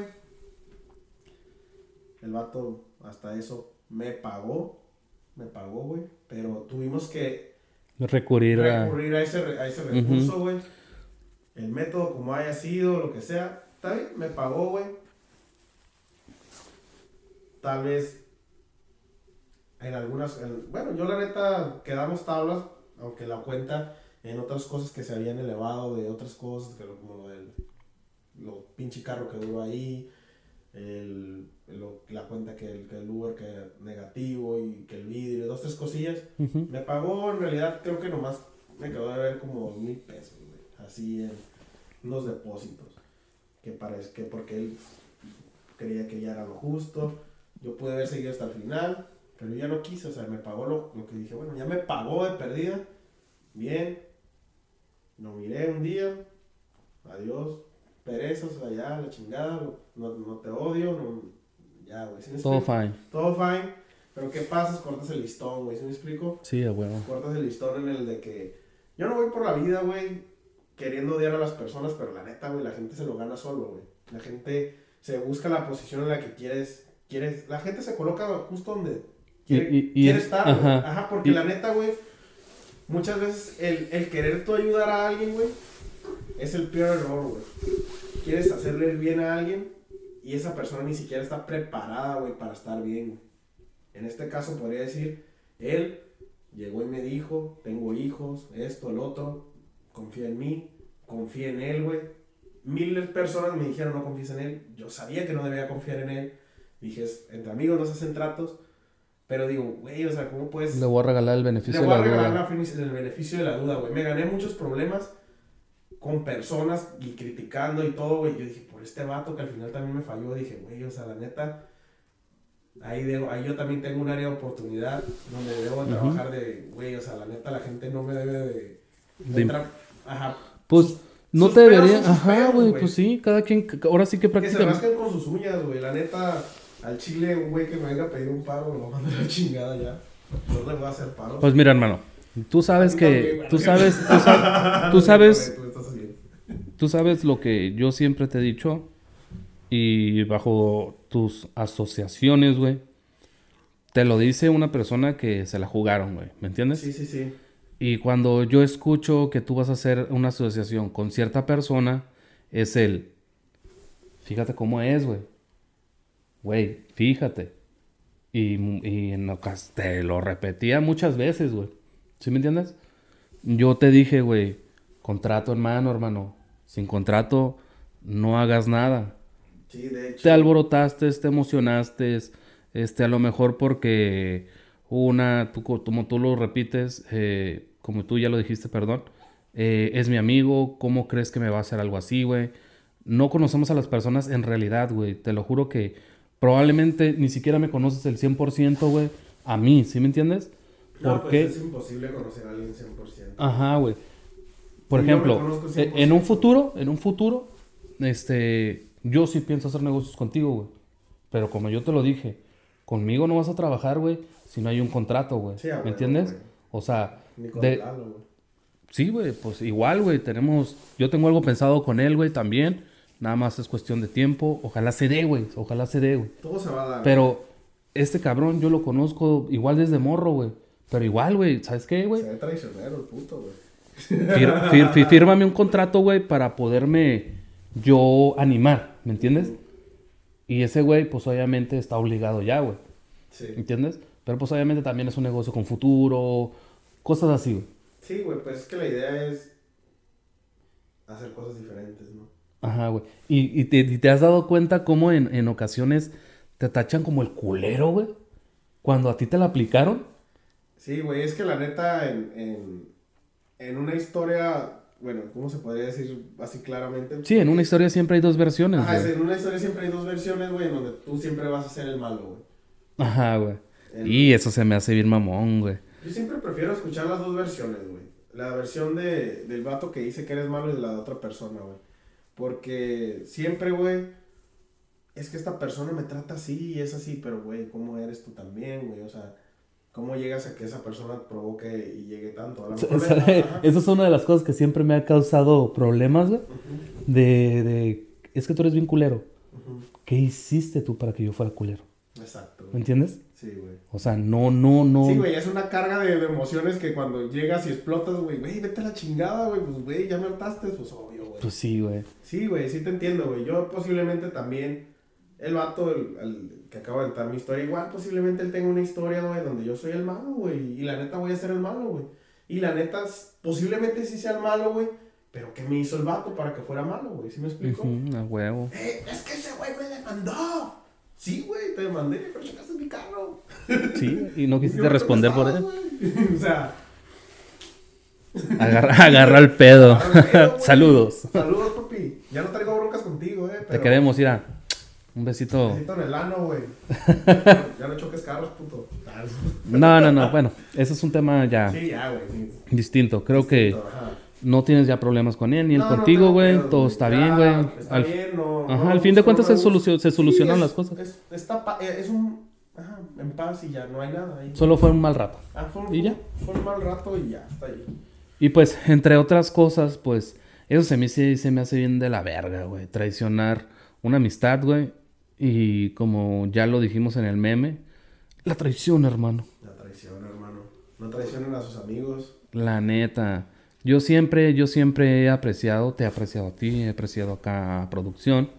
El vato hasta eso me pagó. Me pagó, güey. Pero tuvimos que Recurrir a... recurrir a ese, re- a ese recurso, güey. El método, como haya sido, lo que sea. Está bien, me pagó, güey. Tal vez en algunas. en- bueno, yo la neta quedamos tablas, aunque la cuenta en otras cosas que se habían elevado, de otras cosas, que lo- como lo del lo pinche carro que duró ahí, el, lo- la cuenta que el, que el Uber que era negativo y que el vidrio, dos, tres cosillas. Ujú. Me pagó, en realidad, creo que nomás me quedó de ver como dos mil pesos, güey. Así en unos depósitos. Que parece que porque él creía que ya era lo justo. Yo pude haber seguido hasta el final, pero ya no quise, o sea, me pagó lo, lo que dije, bueno, ya me pagó de perdida. Bien. Lo miré un día. Adiós. Sea, ya, la chingada. No, no te odio, no, ya, güey. ¿sí me Todo fine. Todo fine. Pero ¿qué pasa? Cortas el listón, güey. ¿Sí me explico? Sí, a huevo. cortas el listón en el de que yo no voy por la vida, güey, queriendo odiar a las personas, pero la neta, güey, la gente se lo gana solo, güey. La gente se busca la posición en la que quieres, quieres, la gente se coloca justo donde quiere, Y- y- quiere es- estar, ajá. Ajá, porque Y- la neta, güey, muchas veces el, el querer tú ayudar a alguien, güey, es el peor error, güey. Quieres hacerle bien a alguien y esa persona ni siquiera está preparada, güey, para estar bien, güey. En este caso podría decir, él llegó y me dijo, tengo hijos, esto, el otro, confía en mí, confía en él, güey. Miles de personas me dijeron no confíes en él, yo sabía que no debía confiar en él. Dije, "Es- entre amigos no se hacen tratos, pero digo, güey, o sea, ¿cómo puedes...? Le voy a regalar el Le beneficio voy de a la regalar duda. la felici- el beneficio de la duda, güey. Me gané muchos problemas con personas y criticando y todo, güey. Yo dije, por este vato que al final también me falló, dije, güey, o sea, la neta, ahí, debo- ahí yo también tengo un área de oportunidad donde debo de Ujú. trabajar de, güey, o sea, la neta, la gente no me debe de... de ajá. Pues no sus te debería. Ajá, güey. Pues sí, cada quien. Ahora sí que Que se rasquen con sus uñas, güey. La neta, al chile, un güey que me venga a pedir un paro, lo mando a la chingada ya. No le voy a hacer paro. Pues mira, hermano. Tú sabes que. Tú sabes. Tú sabes, tú sabes, tú sabes lo que yo siempre te he dicho. Y bajo tus asociaciones, güey. Te lo dice una persona que se la jugaron, güey. ¿Me entiendes? Sí, sí, sí. Y cuando yo escucho que tú vas a hacer una asociación con cierta persona, es el. Fíjate cómo es, güey. Güey, fíjate. Y, y en ocas- te lo repetía muchas veces, güey. ¿Sí me entiendes? Yo te dije, güey, contrato hermano, hermano. Sin contrato, no hagas nada Sí, de hecho. te alborotaste, te emocionaste, este, a lo mejor porque una, tú, co- como tú lo repites, eh, como tú ya lo dijiste, perdón, eh, es mi amigo, ¿cómo crees que me va a hacer algo así, güey? No conocemos a las personas en realidad, güey, te lo juro que probablemente ni siquiera me conoces el 100%, güey, a mí, ¿sí me entiendes? No, ¿Por pues qué? es imposible conocer a alguien 100%. Ajá, güey. Por ejemplo, eh, 100%. en un futuro, en un futuro, este, yo sí pienso hacer negocios contigo, güey. Pero como yo te lo dije, conmigo no vas a trabajar, güey, si no hay un contrato, güey. Sí, ¿Me entiendes? güey. O sea, Ni con de- Lalo, güey. sí, güey, pues igual, güey, tenemos, yo tengo algo pensado con él, güey, también. Nada más es cuestión de tiempo. Ojalá se dé, güey. Ojalá se dé, güey. Todo se va a dar. Pero este cabrón yo lo conozco igual desde morro, güey. Pero igual, güey, ¿sabes qué, güey? Se ve traicionero el puto, güey. Fir- fir- fir- fírmame un contrato, güey, para poderme yo animar, ¿me entiendes? Y ese güey, pues obviamente está obligado ya, güey, Sí. ¿entiendes? Pero pues obviamente también es un negocio con futuro, cosas así, güey. Sí, güey, pues es que la idea es hacer cosas diferentes, ¿no? Ajá, güey. Y, y te, y te has dado cuenta cómo en, en ocasiones te tachan como el culero, güey. Cuando a ti te la aplicaron. Sí, güey, es que la neta en, en, en una historia, bueno, ¿cómo se podría decir así claramente? Sí, en una historia siempre hay dos versiones, Ajá, güey. en una historia siempre hay dos versiones, güey, en donde tú siempre vas a ser el malo, güey. Ajá, güey. El- Y eso se me hace bien mamón, güey. Yo siempre prefiero escuchar las dos versiones, güey. La versión de, del vato que dice que eres malo y la de otra persona, güey. Porque siempre, güey, es que esta persona me trata así y es así, pero, güey, ¿cómo eres tú también, güey? O sea, ¿cómo llegas a que esa persona provoque y llegue tanto? A le- ajá. Eso es una de las cosas que siempre me ha causado problemas, güey. De, de, es que tú eres bien culero. ¿Qué hiciste tú para que yo fuera culero? Exacto, ¿Me entiendes? Sí, güey. O sea, no, no, no. Sí, güey, es una carga de, de emociones que cuando llegas y explotas, güey, güey, vete a la chingada, güey, pues, güey, ya me hartaste, pues, obvio. Pues sí, güey. Sí, güey, sí te entiendo, güey. Yo posiblemente también, el vato el, el que acaba de entrar mi historia, igual posiblemente él tenga una historia, güey, donde yo soy el malo, güey. Y la neta voy a ser el malo, güey. Y la neta, posiblemente sí sea el malo, güey. Pero ¿qué me hizo el vato para que fuera malo, güey? ¿Sí me explico? Ujú, a huevo. Eh, es que ese güey me demandó. Sí, güey, te demandé, pero chocaste mi carro. Sí, y no quisiste responder por güey. o sea, Agarra, agarra el pedo. agarra el pedo. Saludos. Saludos, papi. Ya no traigo broncas contigo, eh. Te pero- queremos ir a un besito. Besito en el ano, güey. ya no choques carros, puto. No, no, no. Bueno, ese es un tema ya Sí, ya, güey. sí. distinto. Creo que Ajá. no tienes ya problemas con él ni él No, no contigo, güey. pedos, Todo está Ya, bien, güey. Está Al- bien, no. Ajá, no, al fin de no cuentas se, gusta. solucio- se Sí, solucionan es- las cosas. Es, está pa- eh, es un. Ajá, en paz y ya, no hay nada ahí. Solo fue un mal rato. Ah, fue, un- ¿Y ya? Fue un mal rato y ya, está ahí. Y pues, entre otras cosas, pues, eso se me, hace- se me hace bien de la verga, güey. Traicionar una amistad, güey. Y como ya lo dijimos en el meme, la traición, hermano. La traición, hermano. No traicionen a sus amigos. La neta. Yo siempre, yo siempre he apreciado, te he apreciado a ti, he apreciado acá a producción.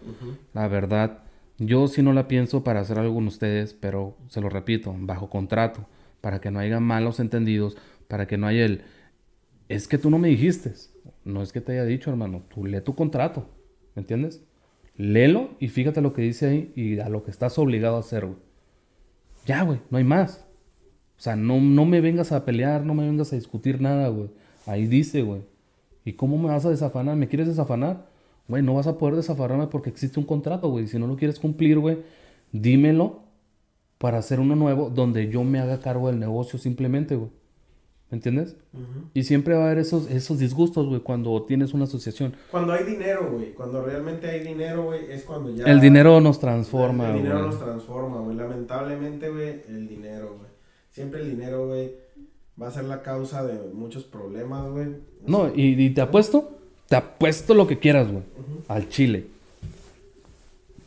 La verdad, yo sí no la pienso para hacer algo con ustedes, pero se lo repito, bajo contrato, para que no haya malos entendidos, para que no haya el... Es que tú no me dijiste. No es que te haya dicho, hermano. Tú lee tu contrato. ¿Me entiendes? Léelo y fíjate lo que dice ahí y a lo que estás obligado a hacer, güey. Ya, güey, no hay más. O sea, no, no me vengas a pelear, no me vengas a discutir nada, güey. Ahí dice, güey. ¿Y cómo me vas a desafanar? ¿Me quieres desafanar? Güey, no vas a poder desafanarme porque existe un contrato, güey. Si no lo quieres cumplir, güey, dímelo para hacer uno nuevo donde yo me haga cargo del negocio simplemente, güey. ¿Me entiendes? Y siempre va a haber esos, esos disgustos, güey, cuando tienes una asociación. Cuando hay dinero, güey. Cuando realmente hay dinero, güey, es cuando ya. El dinero nos transforma, El güey. dinero nos transforma, güey. Lamentablemente, güey, el dinero, güey. Siempre el dinero, güey, va a ser la causa de muchos problemas, güey. No, y, y te apuesto, te apuesto lo que quieras, güey. Al chile.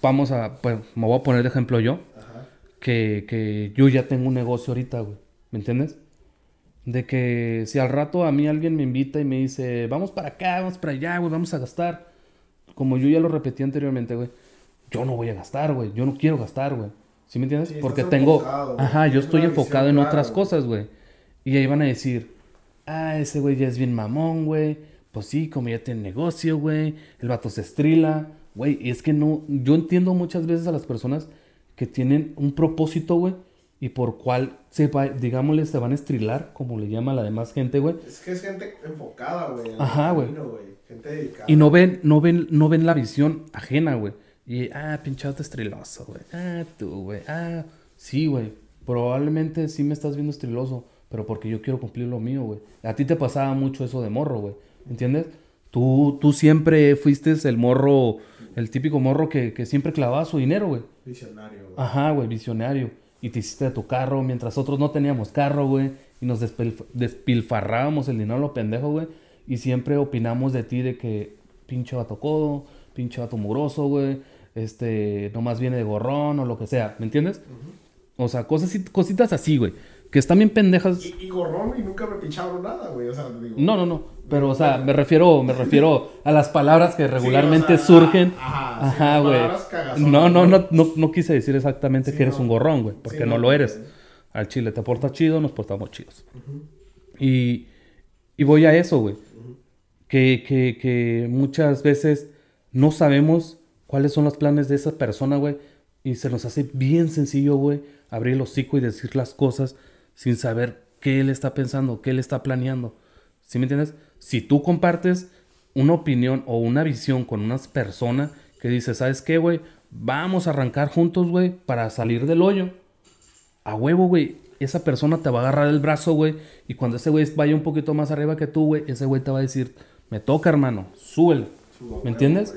Vamos a, pues, me voy a poner de ejemplo yo. Ajá. que, que yo ya tengo un negocio ahorita, güey. ¿Me entiendes? De que si al rato a mí alguien me invita y me dice, vamos para acá, vamos para allá, güey, vamos a gastar. Como yo ya lo repetí anteriormente, güey. Yo no voy a gastar, güey. Yo no quiero gastar, güey. ¿Sí me entiendes? Sí, Porque tengo... enfocado. Ajá, yo estoy enfocado en otras cosas, güey. Y ahí van a decir, ah, ese güey ya es bien mamón, güey. Pues sí, como ya tiene negocio, güey. El vato se estrila. Güey, y es que no... Yo entiendo muchas veces a las personas que tienen un propósito, güey. Y por cual, se va, digámosle, se van a estrilar, como le llama la demás gente, güey. Es que es gente enfocada, güey. en Ajá, güey. Gente dedicada. Y no ven, no ven, no ven la visión ajena, güey. Y, ah, pinchado estriloso, güey. Ah, tú, güey. Ah, sí, güey. Probablemente sí me estás viendo estriloso, pero porque yo quiero cumplir lo mío, güey. A ti te pasaba mucho eso de morro, güey. ¿Entiendes? Tú, tú siempre fuiste el morro, el típico morro que, que siempre clavaba su dinero, güey. Visionario, güey. Ajá, güey, visionario. Y te hiciste de tu carro, mientras otros no teníamos carro, güey. Y nos despilf- despilfarrábamos el dinero lo pendejo, güey. Y siempre opinamos de ti de que pinche vato codo, pinche vato mugroso, güey. Este, nomás viene de gorrón o lo que sea, ¿me entiendes? O sea, cosas, cositas así, güey. Que están bien pendejas. Y, y gorrón y nunca me pincharon nada, güey. O sea, digo. No, no, no. Pero, o sea, me refiero, me refiero a las palabras que Sí, regularmente o sea, surgen. Ajá, Ajá, güey. No, no, no, no, no quise decir exactamente Sí, que eres no. un gorrón, güey. Porque Sí, no, no, lo eres. Al chile te portas chido, nos portamos chidos. y, y voy a eso, güey. que, que, que muchas veces no sabemos cuáles son los planes de esa persona, güey. Y se nos hace bien sencillo, güey, abrir el hocico y decir las cosas sin saber qué él está pensando, qué él está planeando. ¿Sí me entiendes? Si tú compartes una opinión o una visión con una persona que dice, ¿sabes qué, güey? Vamos a arrancar juntos, güey, para salir del hoyo. A huevo, güey. Esa persona te va a agarrar el brazo, güey. Y cuando ese güey vaya un poquito más arriba que tú, güey, ese güey te va a decir, me toca, hermano, súbele. ¿Me entiendes?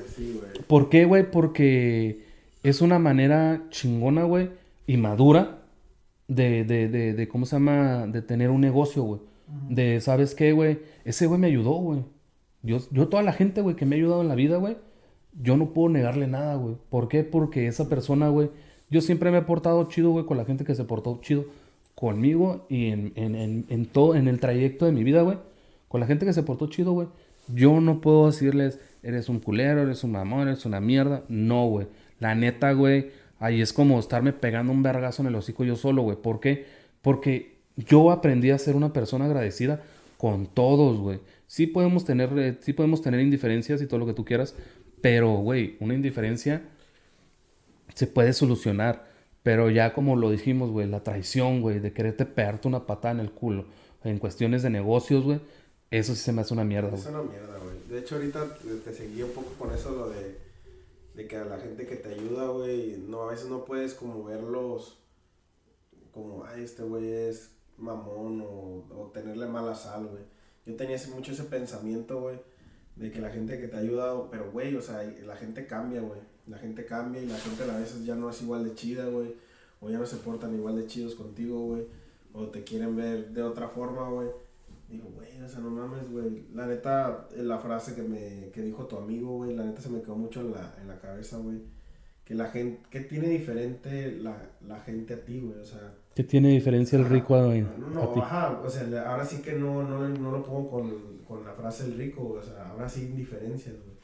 ¿Por qué, güey? Porque es una manera chingona, güey, y madura de, de, de, de, ¿cómo se llama? De tener un negocio, güey. De, ¿sabes qué, güey? Ese güey me ayudó, güey. Yo, yo toda la gente, güey, que me ha ayudado en la vida, güey, yo no puedo negarle nada, güey. ¿Por qué? Porque esa persona, güey, yo siempre me he portado chido, güey, con la gente que se portó chido conmigo y en, en, en, en todo, en el trayecto de mi vida, güey. Con la gente que se portó chido, güey. Yo no puedo decirles, eres un culero, eres un mamón, eres una mierda. No, güey. La neta, güey, ahí es como estarme pegando un vergazo en el hocico yo solo, güey. ¿Por qué? Porque yo aprendí a ser una persona agradecida con todos, güey. Sí podemos tener, eh, sí podemos tener indiferencias y todo lo que tú quieras, pero, güey, una indiferencia se puede solucionar. Pero ya como lo dijimos, güey, la traición, güey, de quererte pegarte una patada en el culo en cuestiones de negocios, güey, eso sí se me hace una mierda, güey. Es una mierda, güey. De hecho, ahorita te, seguí un poco con eso, lo de, de que a la gente que te ayuda, güey, no, a veces no puedes como verlos como, ay, este güey es mamón o, o tenerle mala sal, güey. Yo tenía mucho ese pensamiento, güey, de que la gente que te ha ayudado, pero, güey, o sea, la gente cambia, güey. La gente cambia y la gente a veces ya no es igual de chida, güey. O ya no se portan igual de chidos contigo, güey. O te quieren ver de otra forma, güey. Digo, güey, o sea, no mames, güey. La neta, la frase que me que dijo tu amigo, güey, la neta se me quedó mucho en la, en la cabeza, güey. Que la gente, ¿qué tiene diferente la, la gente a ti, güey? O sea... ¿Qué tiene diferencia el rico a, no, no, ti? Ajá, o sea, ahora sí que no, no, no lo pongo con, con, la frase el rico, o sea, ahora sí diferencias, güey.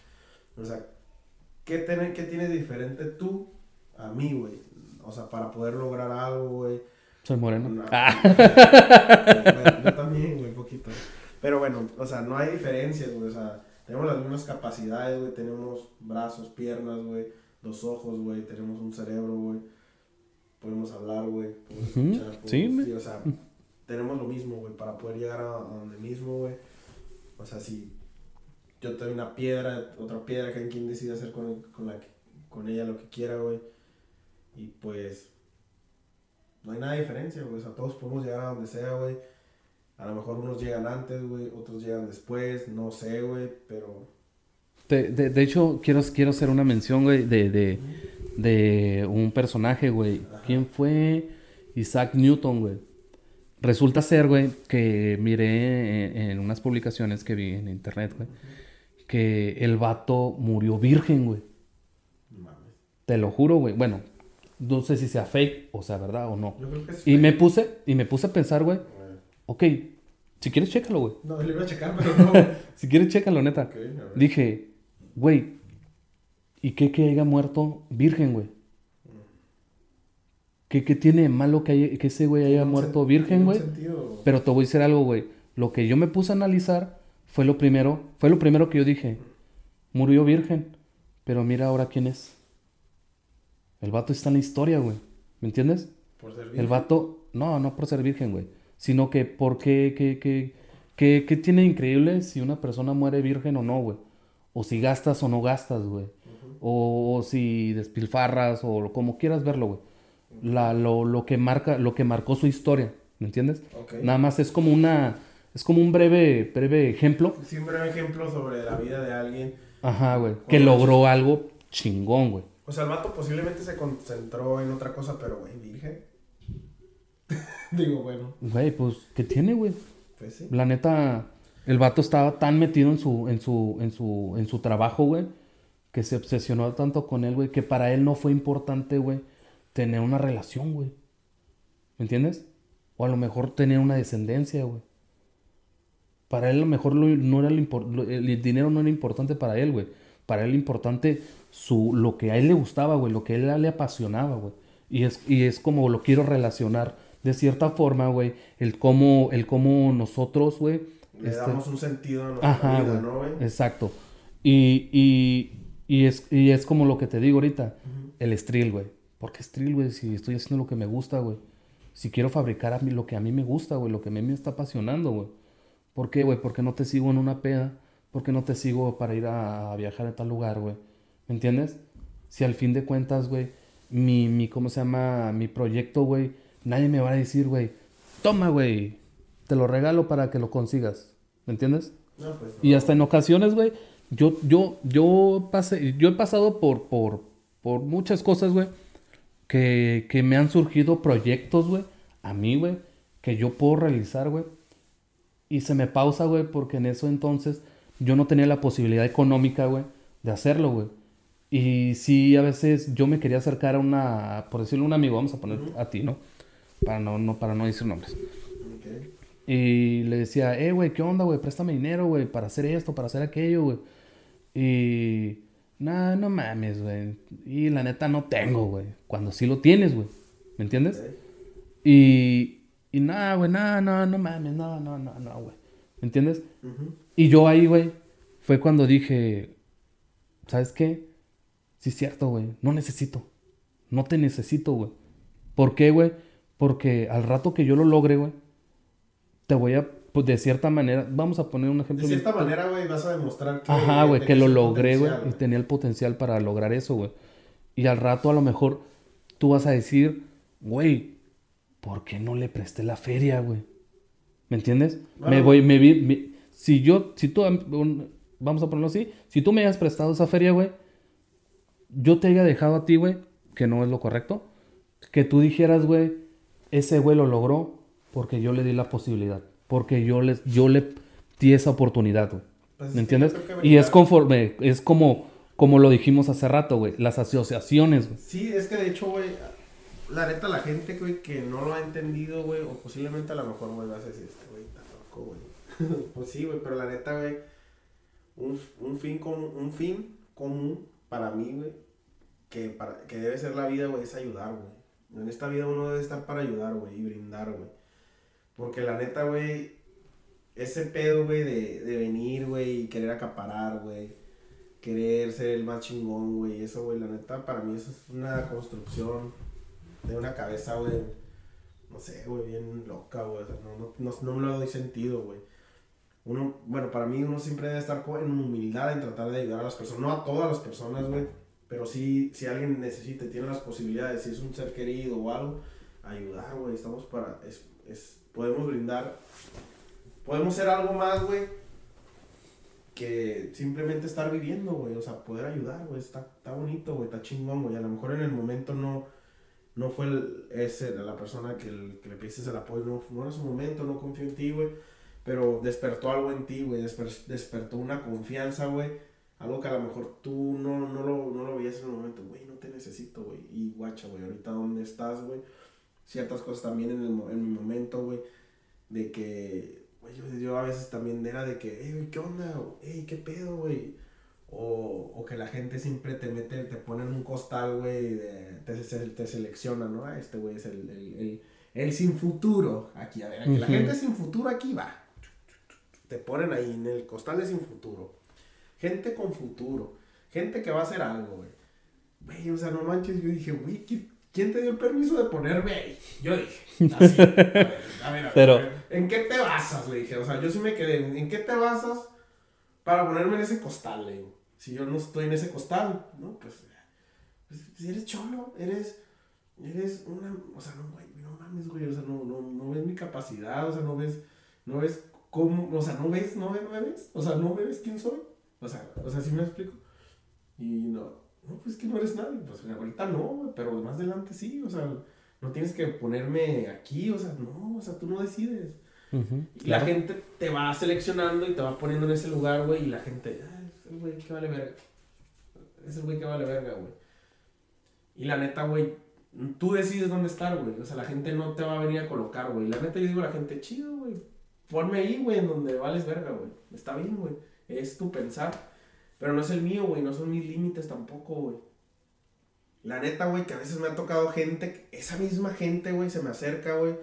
O sea, ¿qué, tiene, ¿qué tiene diferente tú a mí, güey? O sea, para poder lograr algo, güey soy moreno. Ah. yo también, güey, poquito. Pero bueno, o sea, no hay diferencias, güey. O sea, tenemos las mismas capacidades, güey. Tenemos brazos, piernas, güey. Los ojos, güey. Tenemos un cerebro, güey. Podemos hablar, güey. Podemos escuchar. sí, o sea, tenemos lo mismo, güey. Para poder llegar a, donde mismo, güey. O sea, si yo tengo una piedra, otra piedra, que quien decide hacer con, con, la, con ella lo que quiera, güey. Y pues no hay nada de diferencia, güey. O sea, todos podemos llegar a donde sea, güey. A lo mejor unos llegan antes, güey, otros llegan después, no sé, güey, pero... De, de, de, hecho, quiero, quiero hacer una mención, güey, de, de, de un personaje, güey. ¿Quién fue? Isaac Newton, güey. Resulta ser, güey, que miré en, unas publicaciones que vi en internet, güey, que el vato murió virgen, güey. Te lo juro, güey. Bueno, no sé si sea fake o sea verdad o no. Yo creo que es y me puse, y me puse a pensar, güey, ok, si quieres chécalo, güey. No, le voy a checar, pero no. si quieres chécalo, neta. Dije, güey, ¿y qué que haya muerto virgen, güey? ¿Qué, ¿Qué, tiene malo que, que ese güey haya muerto virgen, güey? Pero te voy a decir algo, güey. Lo que yo me puse a analizar fue lo primero, fue lo primero que yo dije. Murió virgen, pero mira ahora quién es. El vato está en la historia, güey. ¿Me entiendes? Por ser virgen. El vato, no, no por ser virgen, güey. Sino que, ¿por qué, qué, qué, qué, qué tiene increíble si una persona muere virgen o no, güey? O si gastas o no gastas, güey. o, si despilfarras o como quieras verlo, güey. La, lo, lo, que marca, lo que marcó su historia, ¿me entiendes? Nada más es como una, es como un breve, breve ejemplo. Sí, un breve ejemplo sobre la vida de alguien. Ajá, güey. Que logró algo chingón, güey. O sea, el vato posiblemente se concentró en otra cosa, pero, güey, virgen. Digo, bueno. Güey, pues, ¿qué tiene, güey? Pues sí. La neta, el vato estaba tan metido en su, en su, en su, en su trabajo, güey, que se obsesionó tanto con él, güey, que para él no fue importante, güey, tener una relación, güey. ¿Me entiendes? O a lo mejor tener una descendencia, güey. Para él a lo mejor no era el dinero no era importante para él, güey. Para él importante su, lo que a él le gustaba, güey, lo que a él le apasionaba, güey. Y es, y es como lo quiero relacionar de cierta forma, güey, el cómo, el cómo nosotros, güey. Le este damos un sentido a nuestra vida, ¿no, güey? Exacto. Y, y, y, es, y es como lo que te digo ahorita, el estril, güey. ¿Por qué estril, güey? Si estoy haciendo lo que me gusta, güey. Si quiero fabricar a mí lo que a mí me gusta, güey, lo que a mí me está apasionando, güey. ¿Por qué, güey? Porque no te sigo en una peda. ¿Por qué no te sigo para ir a, a viajar a tal lugar, güey? ¿Me entiendes? Si al fin de cuentas, güey, mi, mi, ¿cómo se llama? Mi proyecto, güey, nadie me va a decir, güey, toma, güey, te lo regalo para que lo consigas. ¿Me entiendes? No, pues, no. Y hasta en ocasiones, güey, yo, yo, yo pasé, yo he pasado por, por, por muchas cosas, güey, que, que me han surgido proyectos, güey, a mí, güey, que yo puedo realizar, güey. Y se me pausa, güey, porque en eso entonces yo no tenía la posibilidad económica, güey, de hacerlo, güey. Y sí, a veces yo me quería acercar a una, por decirlo, un amigo, vamos a poner a ti, ¿no? Para no, no, para no decir nombres. Ok. Y le decía, eh, güey, ¿qué onda, güey? Préstame dinero, güey, para hacer esto, para hacer aquello, güey. Y, nah, no mames, güey. Y la neta no tengo, güey. Cuando sí lo tienes, güey. ¿Me entiendes? Ok. Y, y nada, güey, nada, no, no mames, no, no, no, no, güey. ¿Me entiendes? Ujú. Y yo ahí, güey, fue cuando dije, ¿sabes qué? Sí es cierto, güey, no necesito. No te necesito, güey. ¿Por qué, güey? Porque al rato que yo lo logre, güey, te voy a, pues de cierta manera, vamos a poner un ejemplo. De bien cierta manera, güey, vas a demostrar que. Ajá, güey, que lo logré, güey, y tenía el potencial para lograr eso, güey. Y al rato a lo mejor tú vas a decir, güey, ¿por qué no le presté la feria, güey? ¿Me entiendes? Me voy, me vi, me- si yo, si tú, un- vamos a ponerlo así, si tú me hayas prestado esa feria, güey, yo te haya dejado a ti, güey, que no es lo correcto, que tú dijeras, güey, ese güey lo logró porque yo le di la posibilidad, porque yo le, yo le di esa oportunidad, güey. Pues es ¿Me entiendes? Y es conforme, es como, como lo dijimos hace rato, güey, las asociaciones, güey. Sí, es que de hecho, güey, la neta, la gente, güey, que no lo ha entendido, güey, o posiblemente a lo mejor, güey, vas a decir, este güey está loco, güey. pues sí, güey, pero la neta, güey, un, un fin común, un fin común para mí, güey, que, que debe ser la vida, güey, es ayudar, güey. En esta vida uno debe estar para ayudar, güey, y brindar, güey. Porque la neta, güey, ese pedo, güey, de, de venir, güey, y querer acaparar, güey, querer ser el más chingón, güey, eso, güey, la neta, para mí eso es una construcción de una cabeza, güey, no sé, güey, bien loca, güey, o sea, no, no, no, no me lo doy sentido, güey. Uno, bueno, para mí uno siempre debe estar en humildad en tratar de ayudar a las personas, no a todas las personas, güey, pero sí, si alguien necesita tiene las posibilidades, si es un ser querido o algo, ayudar, güey, estamos para, es, es, podemos brindar, podemos ser algo más, güey, que simplemente estar viviendo, güey, o sea, poder ayudar, güey, está, está bonito, güey, está chingón, güey, a lo mejor en el momento no, no fue el, ese, la persona que, el- que le pediste el apoyo, no, no era su momento, no confió en ti, güey, pero despertó algo en ti, güey, desper- despertó una confianza, güey, algo que a lo mejor tú no, no, lo, no lo veías en el momento, güey, no te necesito, güey, y guacha, güey, ahorita dónde estás, güey, ciertas cosas también en, el, en mi momento, güey, de que, güey, yo, yo a veces también era de que, hey, güey, ¿qué onda? Hey, ¿qué pedo, güey? O, o que la gente siempre te mete, te pone en un costal, güey, de- te, te selecciona, ¿no? Ah, Este güey es el, el, el, el sin futuro. Aquí, a ver, aquí la gente sin futuro aquí va. Te ponen ahí en el costal de sin futuro. Gente con futuro. Gente que va a hacer algo, güey. Güey, o sea, no manches, yo dije, güey, ¿qui- ¿quién te dio el permiso de ponerme ahí? Yo dije, así, a ver, a ver, a ver, Pero- ¿en qué te basas? Le dije, o sea, yo sí me quedé, ¿en qué te basas para ponerme en ese costal? Le digo, si yo no estoy en ese costal, ¿no? Pues, pues, eres cholo, eres, eres una, o sea, no, güey, no mames, güey, o sea, no, no, no ves mi capacidad, o sea, no ves, no ves cómo, o sea, no ves, no ves, no me ves, o sea, no me ves quién soy, o sea, o sea, ¿sí me explico? Y no, no, pues que no eres nadie, pues ahorita no, pero más adelante sí, o sea, no tienes que ponerme aquí, o sea, no, o sea, tú no decides. Y claro. la gente te va seleccionando y te va poniendo en ese lugar, güey, y la gente, ah, es el güey que vale verga. Es el güey que vale verga, güey. Y la neta, güey, tú decides dónde estar, güey. O sea, la gente no te va a venir a colocar, güey. La neta, yo digo a la gente, chido. Ponme ahí, güey, en donde vales verga, güey. Está bien, güey. Es tu pensar. Pero no es el mío, güey. No son mis límites tampoco, güey. La neta, güey, que a veces me ha tocado gente, esa misma gente, güey, se me acerca, güey,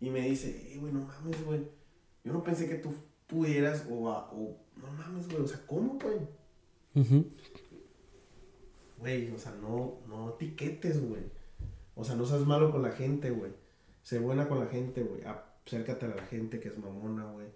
y me dice, eh, güey, no mames, güey. Yo no pensé que tú pudieras, o, o no mames, güey, o sea, ¿cómo, güey? Ujú. Güey, o sea, no, no etiquetes, güey. O sea, no seas malo con la gente, güey. Sé buena con la gente, güey. Acércate a la gente que es mamona, güey.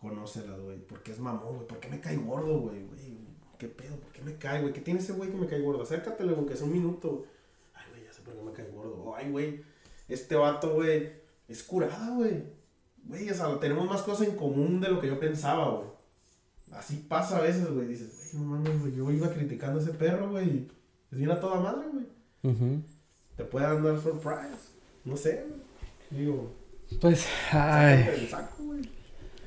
conócelas, güey. Porque es mamón, güey. ¿Por qué me cae gordo, güey? güey? ¿Qué pedo? ¿Por qué me cae, güey? ¿Qué tiene ese güey que me cae gordo? Acércatele, güey, que es un minuto. Ay, güey, ya sé por qué me cae gordo. Ay, güey, este vato, güey, es curada, güey. Güey, o sea, tenemos más cosas en común de lo que yo pensaba, güey. Así pasa a veces, güey. Dices, güey, no mames, güey. Yo iba criticando a ese perro, güey. Es bien a toda madre, güey. Te puede dar surprise. No sé, güey. Digo. Pues, ay.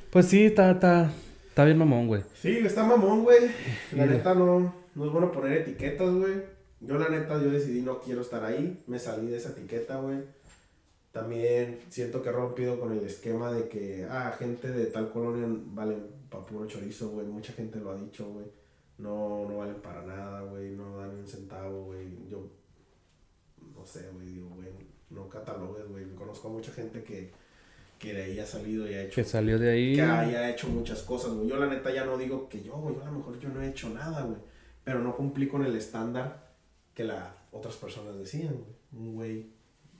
Pues sí, está, está, está bien mamón, güey. Sí, está mamón, güey. La neta no, no es bueno poner etiquetas, güey. Yo la neta, yo decidí no quiero estar ahí. Me salí de esa etiqueta, güey. También siento que he rompido con el esquema de que, ah, gente de tal colonia valen para puro chorizo, güey. Mucha gente lo ha dicho, güey. No, no valen para nada, güey. No dan un centavo, güey. Yo, no sé, güey. Digo, güey, no catalogues, güey. Conozco a mucha gente que, que de ahí ha salido y ha hecho. Que salió de ahí. Que haya hecho muchas cosas, güey. Yo, la neta, ya no digo que yo, güey. Yo a lo mejor yo no he hecho nada, güey. Pero no cumplí con el estándar que las otras personas decían, güey. Un güey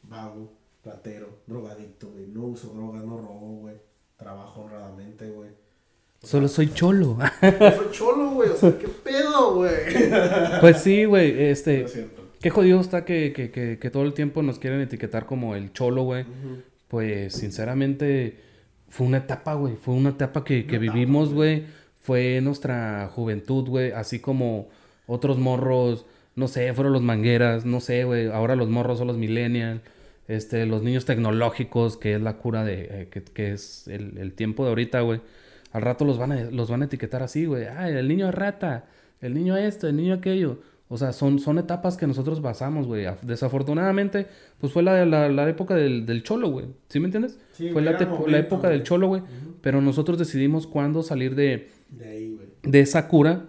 vago, platero, drogadicto, güey. No uso drogas, no robo, güey. Trabajo honradamente, güey. Solo soy cholo. soy cholo, güey. O sea, ¿qué pedo, güey? Pues sí, güey. Este. Qué jodido está que, que, que, que, todo el tiempo nos quieren etiquetar como el cholo, güey. Pues sinceramente fue una etapa, güey. Fue una etapa que, que vivimos, güey. Fue nuestra juventud, güey. Así como otros morros, no sé, fueron los mangueras, no sé, güey. Ahora los morros son los millennials. Este, los niños tecnológicos, que es la cura de, eh, que, que, es el, el tiempo de ahorita, güey. Al rato los van a, los van a etiquetar así, güey. Ay, el niño es rata, el niño esto, el niño aquello. O sea, son, son etapas que nosotros basamos, güey. Desafortunadamente, pues fue la, la, la época del, del, cholo, güey. ¿Sí me entiendes? Sí, fue la, momento, la, época del cholo, güey. Uh -huh. Pero nosotros decidimos cuándo salir de, de, ahí, de esa cura.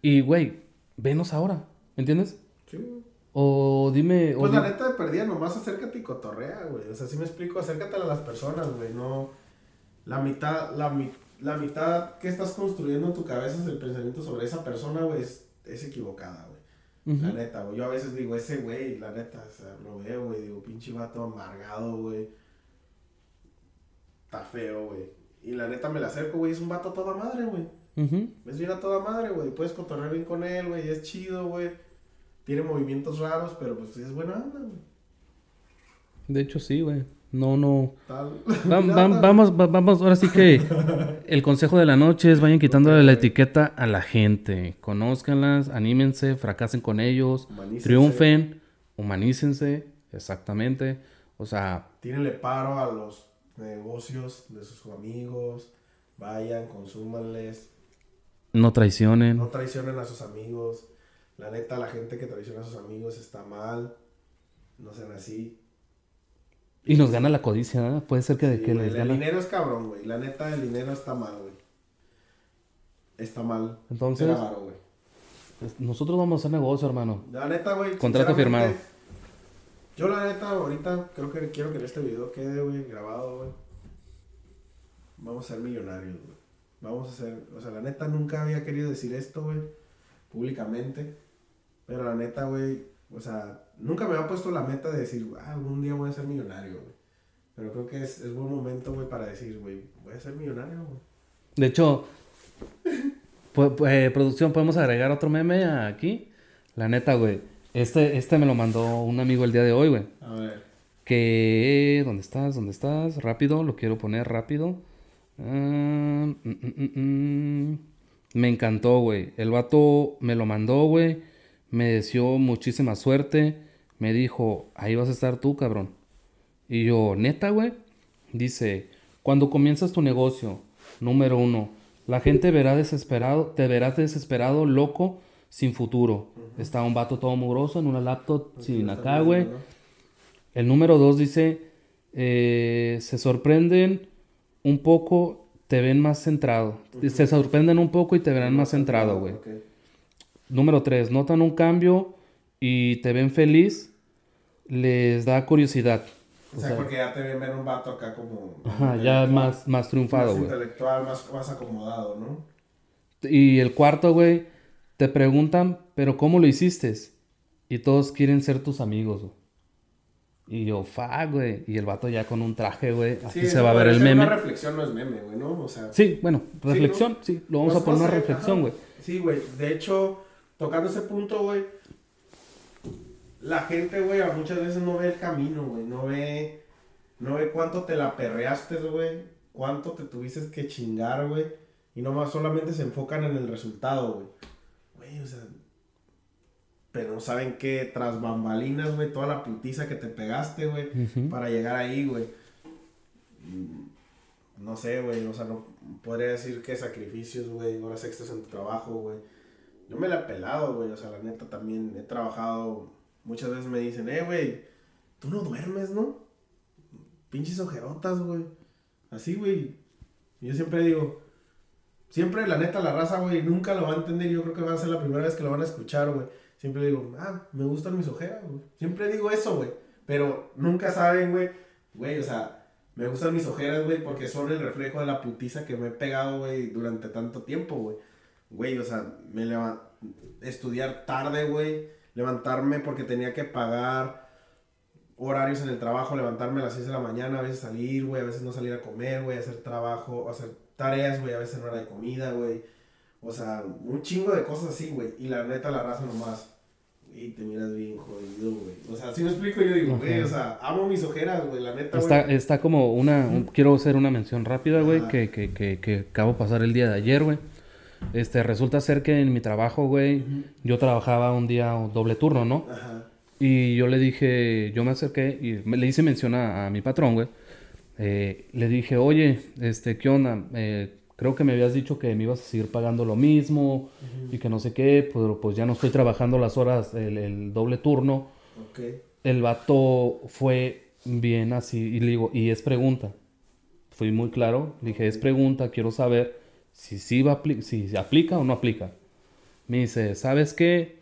Y, güey, venos ahora. ¿Me entiendes? Sí. O dime... Pues o la neta de perdida, nomás acércate y cotorrea, güey. O sea, si me explico, acércate a las personas, güey. No... La mitad, la, la mitad que estás construyendo en tu cabeza es el pensamiento sobre esa persona, güey, es, es equivocada, güey. Uh -huh. La neta, güey. Yo a veces digo, ese güey, la neta, o sea, lo veo, güey. Digo, pinche vato amargado, güey. Está feo, güey. Y la neta me la acerco, güey. Es un vato a toda madre, güey. Uh -huh. Es bien a toda madre, güey. Puedes cotorrear bien con él, güey. Es chido, güey. Tiene movimientos raros, pero pues es buena onda, güey. De hecho, sí, güey. No, no. Vamos, va, vamos, ahora sí que el consejo de la noche es vayan quitándole la etiqueta a la gente. Conózcanlas, anímense, fracasen con ellos, Humanícense. triunfen, humanícense, exactamente. O sea, Tírenle paro a los negocios de sus amigos. Vayan, consúmanles. no traicionen. No traicionen a sus amigos. La neta, la gente que traiciona a sus amigos está mal. No sean así. Y nos gana la codicia, ¿eh? Puede ser que, Sí, que les el gana. dinero es cabrón, güey. La neta, el dinero está mal, güey. Está mal. Entonces- avaro, güey. Pues Nosotros vamos a hacer negocio, hermano. La neta, güey. Contrato firmado. Yo, la neta, ahorita creo que quiero que en este video quede, güey, grabado, güey. Vamos a ser millonarios, güey. Vamos a ser. O sea, la neta nunca había querido decir esto, güey. Públicamente. Pero la neta, güey. O sea, nunca me había puesto la meta de decir, ah, algún día voy a ser millonario, güey. Pero creo que es, es buen momento, güey, para decir, güey, voy a ser millonario, güey. De hecho, eh, producción, podemos agregar otro meme aquí. La neta, güey. Este, este me lo mandó un amigo el día de hoy, güey. A ver. Que. ¿Dónde estás? ¿Dónde estás? Rápido, lo quiero poner rápido. Ah, mm, mm, mm, mm. Me encantó, güey. El vato me lo mandó, güey. Me deseó muchísima suerte. Me dijo, ahí vas a estar tú, cabrón. Y yo, neta, güey. Dice, cuando comienzas tu negocio, número uno, la gente verá desesperado, te verá desesperado, loco, sin futuro. Está un vato todo mugroso en una laptop sin Está acá, güey. El número dos dice, eh, se sorprenden un poco, te ven más centrado. Se sorprenden un poco y te verán más centrado, güey. Número tres, notan un cambio y te ven feliz, les da curiosidad. O sea, porque ya te ven ver un vato acá como. Ajá, ya más, más triunfado, más intelectual, más, más acomodado, ¿no? Y el cuarto, güey, te preguntan, pero ¿cómo lo hiciste? Y todos quieren ser tus amigos, güey. Y yo, fuck, güey. Y el vato ya con un traje, güey. Aquí Sí, se va a ver el meme. Una reflexión no es meme, güey, ¿no? O sea, Sí, bueno, ¿no? reflexión, sí. Lo vamos Pues, a poner no una reflexión, güey. Sí, güey. De hecho, tocando ese punto, güey, la gente, güey, muchas veces no ve el camino, güey. No ve, no ve cuánto te la perreaste, güey. Cuánto te tuviste que chingar, güey. Y nomás solamente se enfocan en el resultado, güey. Güey, o sea. Pero no saben que tras bambalinas, güey, toda la putiza que te pegaste, güey para llegar ahí, güey. No sé, güey, o sea, no podría decir que sacrificios, güey, horas extras en tu trabajo, güey. Yo me la he pelado, güey, o sea, la neta también he trabajado. Muchas veces me dicen, eh, güey, tú no duermes, ¿no? Pinches ojerotas, güey. Así, güey. Yo siempre digo, siempre la neta la raza, güey, nunca lo va a entender. Yo creo que va a ser la primera vez que lo van a escuchar, güey. Siempre digo, ah, me gustan mis ojeras, güey. Siempre digo eso, güey. Pero nunca saben, güey, güey, o sea, me gustan mis ojeras, güey, porque son el reflejo de la putiza que me he pegado, güey, durante tanto tiempo, güey. Güey, o sea, me levanto, estudiar tarde, güey, levantarme porque tenía que pagar horarios en el trabajo, levantarme a las 6 de la mañana, a veces salir, güey, a veces no salir a comer, güey, hacer trabajo, hacer tareas, güey, a veces no era de comida, güey. O sea, un chingo de cosas así, güey. Y la neta, la raza nomás. Y te miras bien jodido, güey. O sea, si me explico, yo digo, güey, o sea, amo mis ojeras, güey, la neta, Está, güey. está como una. un- quiero hacer una mención rápida, güey, que, que, que, que acabo de pasar el día de ayer, güey. Este, resulta ser que en mi trabajo, güey, yo trabajaba un día doble turno, ¿no? Ajá. Y yo le dije, yo me acerqué y me- le hice mención a, a mi patrón, güey. Eh, le dije, oye, este, ¿qué onda? Eh, creo que me habías dicho que me ibas a seguir pagando lo mismo y que no sé qué, pero pues ya no estoy trabajando las horas, el, el doble turno. Ok. El vato fue bien así y le digo, y es pregunta. Fui muy claro, le dije, es pregunta, quiero saber si, sí va si aplica o no aplica. Me dice, ¿sabes qué?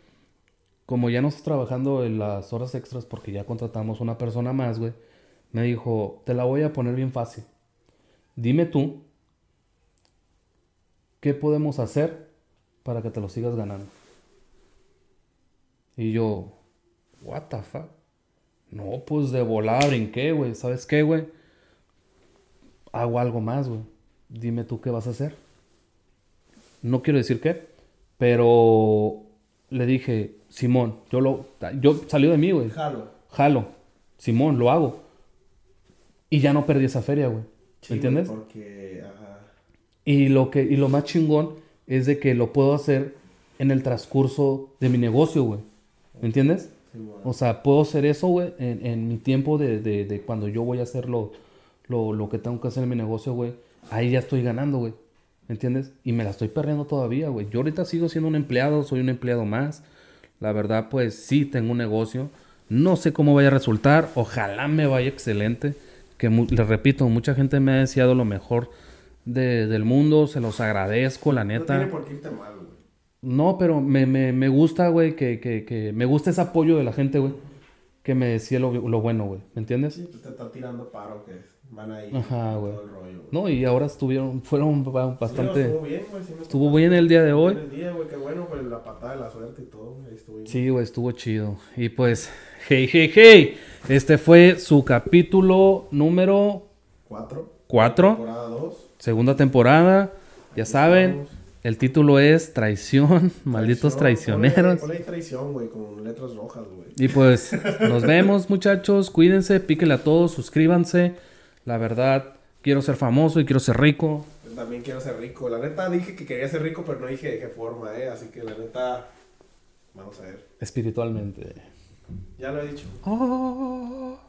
Como ya no estás trabajando en las horas extras porque ya contratamos una persona más, güey. Me dijo, te la voy a poner bien fácil. Dime tú, ¿qué podemos hacer para que te lo sigas ganando? Y yo, what the fuck? No, pues de volada brinqué, güey. ¿Sabes qué, güey? Hago algo más, güey. Dime tú qué vas a hacer. No quiero decir qué, pero le dije, Simón, yo lo, yo salió de mí, güey. Jalo. Jalo, Simón, lo hago. Y ya no perdí esa feria, güey. ¿Me entiendes? Porque, ajá. Y lo que, y lo más chingón es de que lo puedo hacer en el transcurso de mi negocio, güey. ¿Me entiendes? Sí, bueno. O sea, puedo hacer eso, güey, en, en mi tiempo de, de, de cuando yo voy a hacer lo, lo, lo que tengo que hacer en mi negocio, güey. Ahí ya estoy ganando, güey. ¿Me entiendes? Y me la estoy perdiendo todavía, güey. Yo ahorita sigo siendo un empleado, soy un empleado más. La verdad, pues sí, tengo un negocio. No sé cómo vaya a resultar. Ojalá me vaya excelente. Que les repito, mucha gente me ha deseado lo mejor de- del mundo. Se los agradezco, la No neta. tiene por qué irte mal, güey. No, pero me, me, me gusta, güey, que, que, que me gusta ese apoyo de la gente, güey, que me decía lo, lo bueno, güey, ¿me entiendes? Sí, pues te está tirando paro que van ahí. Ajá, güey. todo el rollo, güey. No, y ahora estuvieron, fueron ba- Sí, bastante... no, estuvo bien, güey. sí Estuvo bien el día de hoy. El día, güey, qué bueno, pues la patada de la suerte y todo, ahí estuvo bien. Sí, güey, estuvo chido. Y pues, hey, hey, hey, este fue su capítulo número Cuatro. 4, Temporada dos. segunda temporada. Ya Aquí saben, estamos. el título es Traición, malditos Traición, traicioneros. Ponle, ponle ahí traición, güey, con letras rojas, güey. Y pues nos vemos muchachos, cuídense, píquenle a todos, suscríbanse. La verdad, quiero ser famoso y quiero ser rico. Yo también quiero ser rico. La neta dije que quería ser rico, pero no dije de qué forma, eh. Así que la neta, vamos a ver. Espiritualmente. Ya lo he dicho. Oh.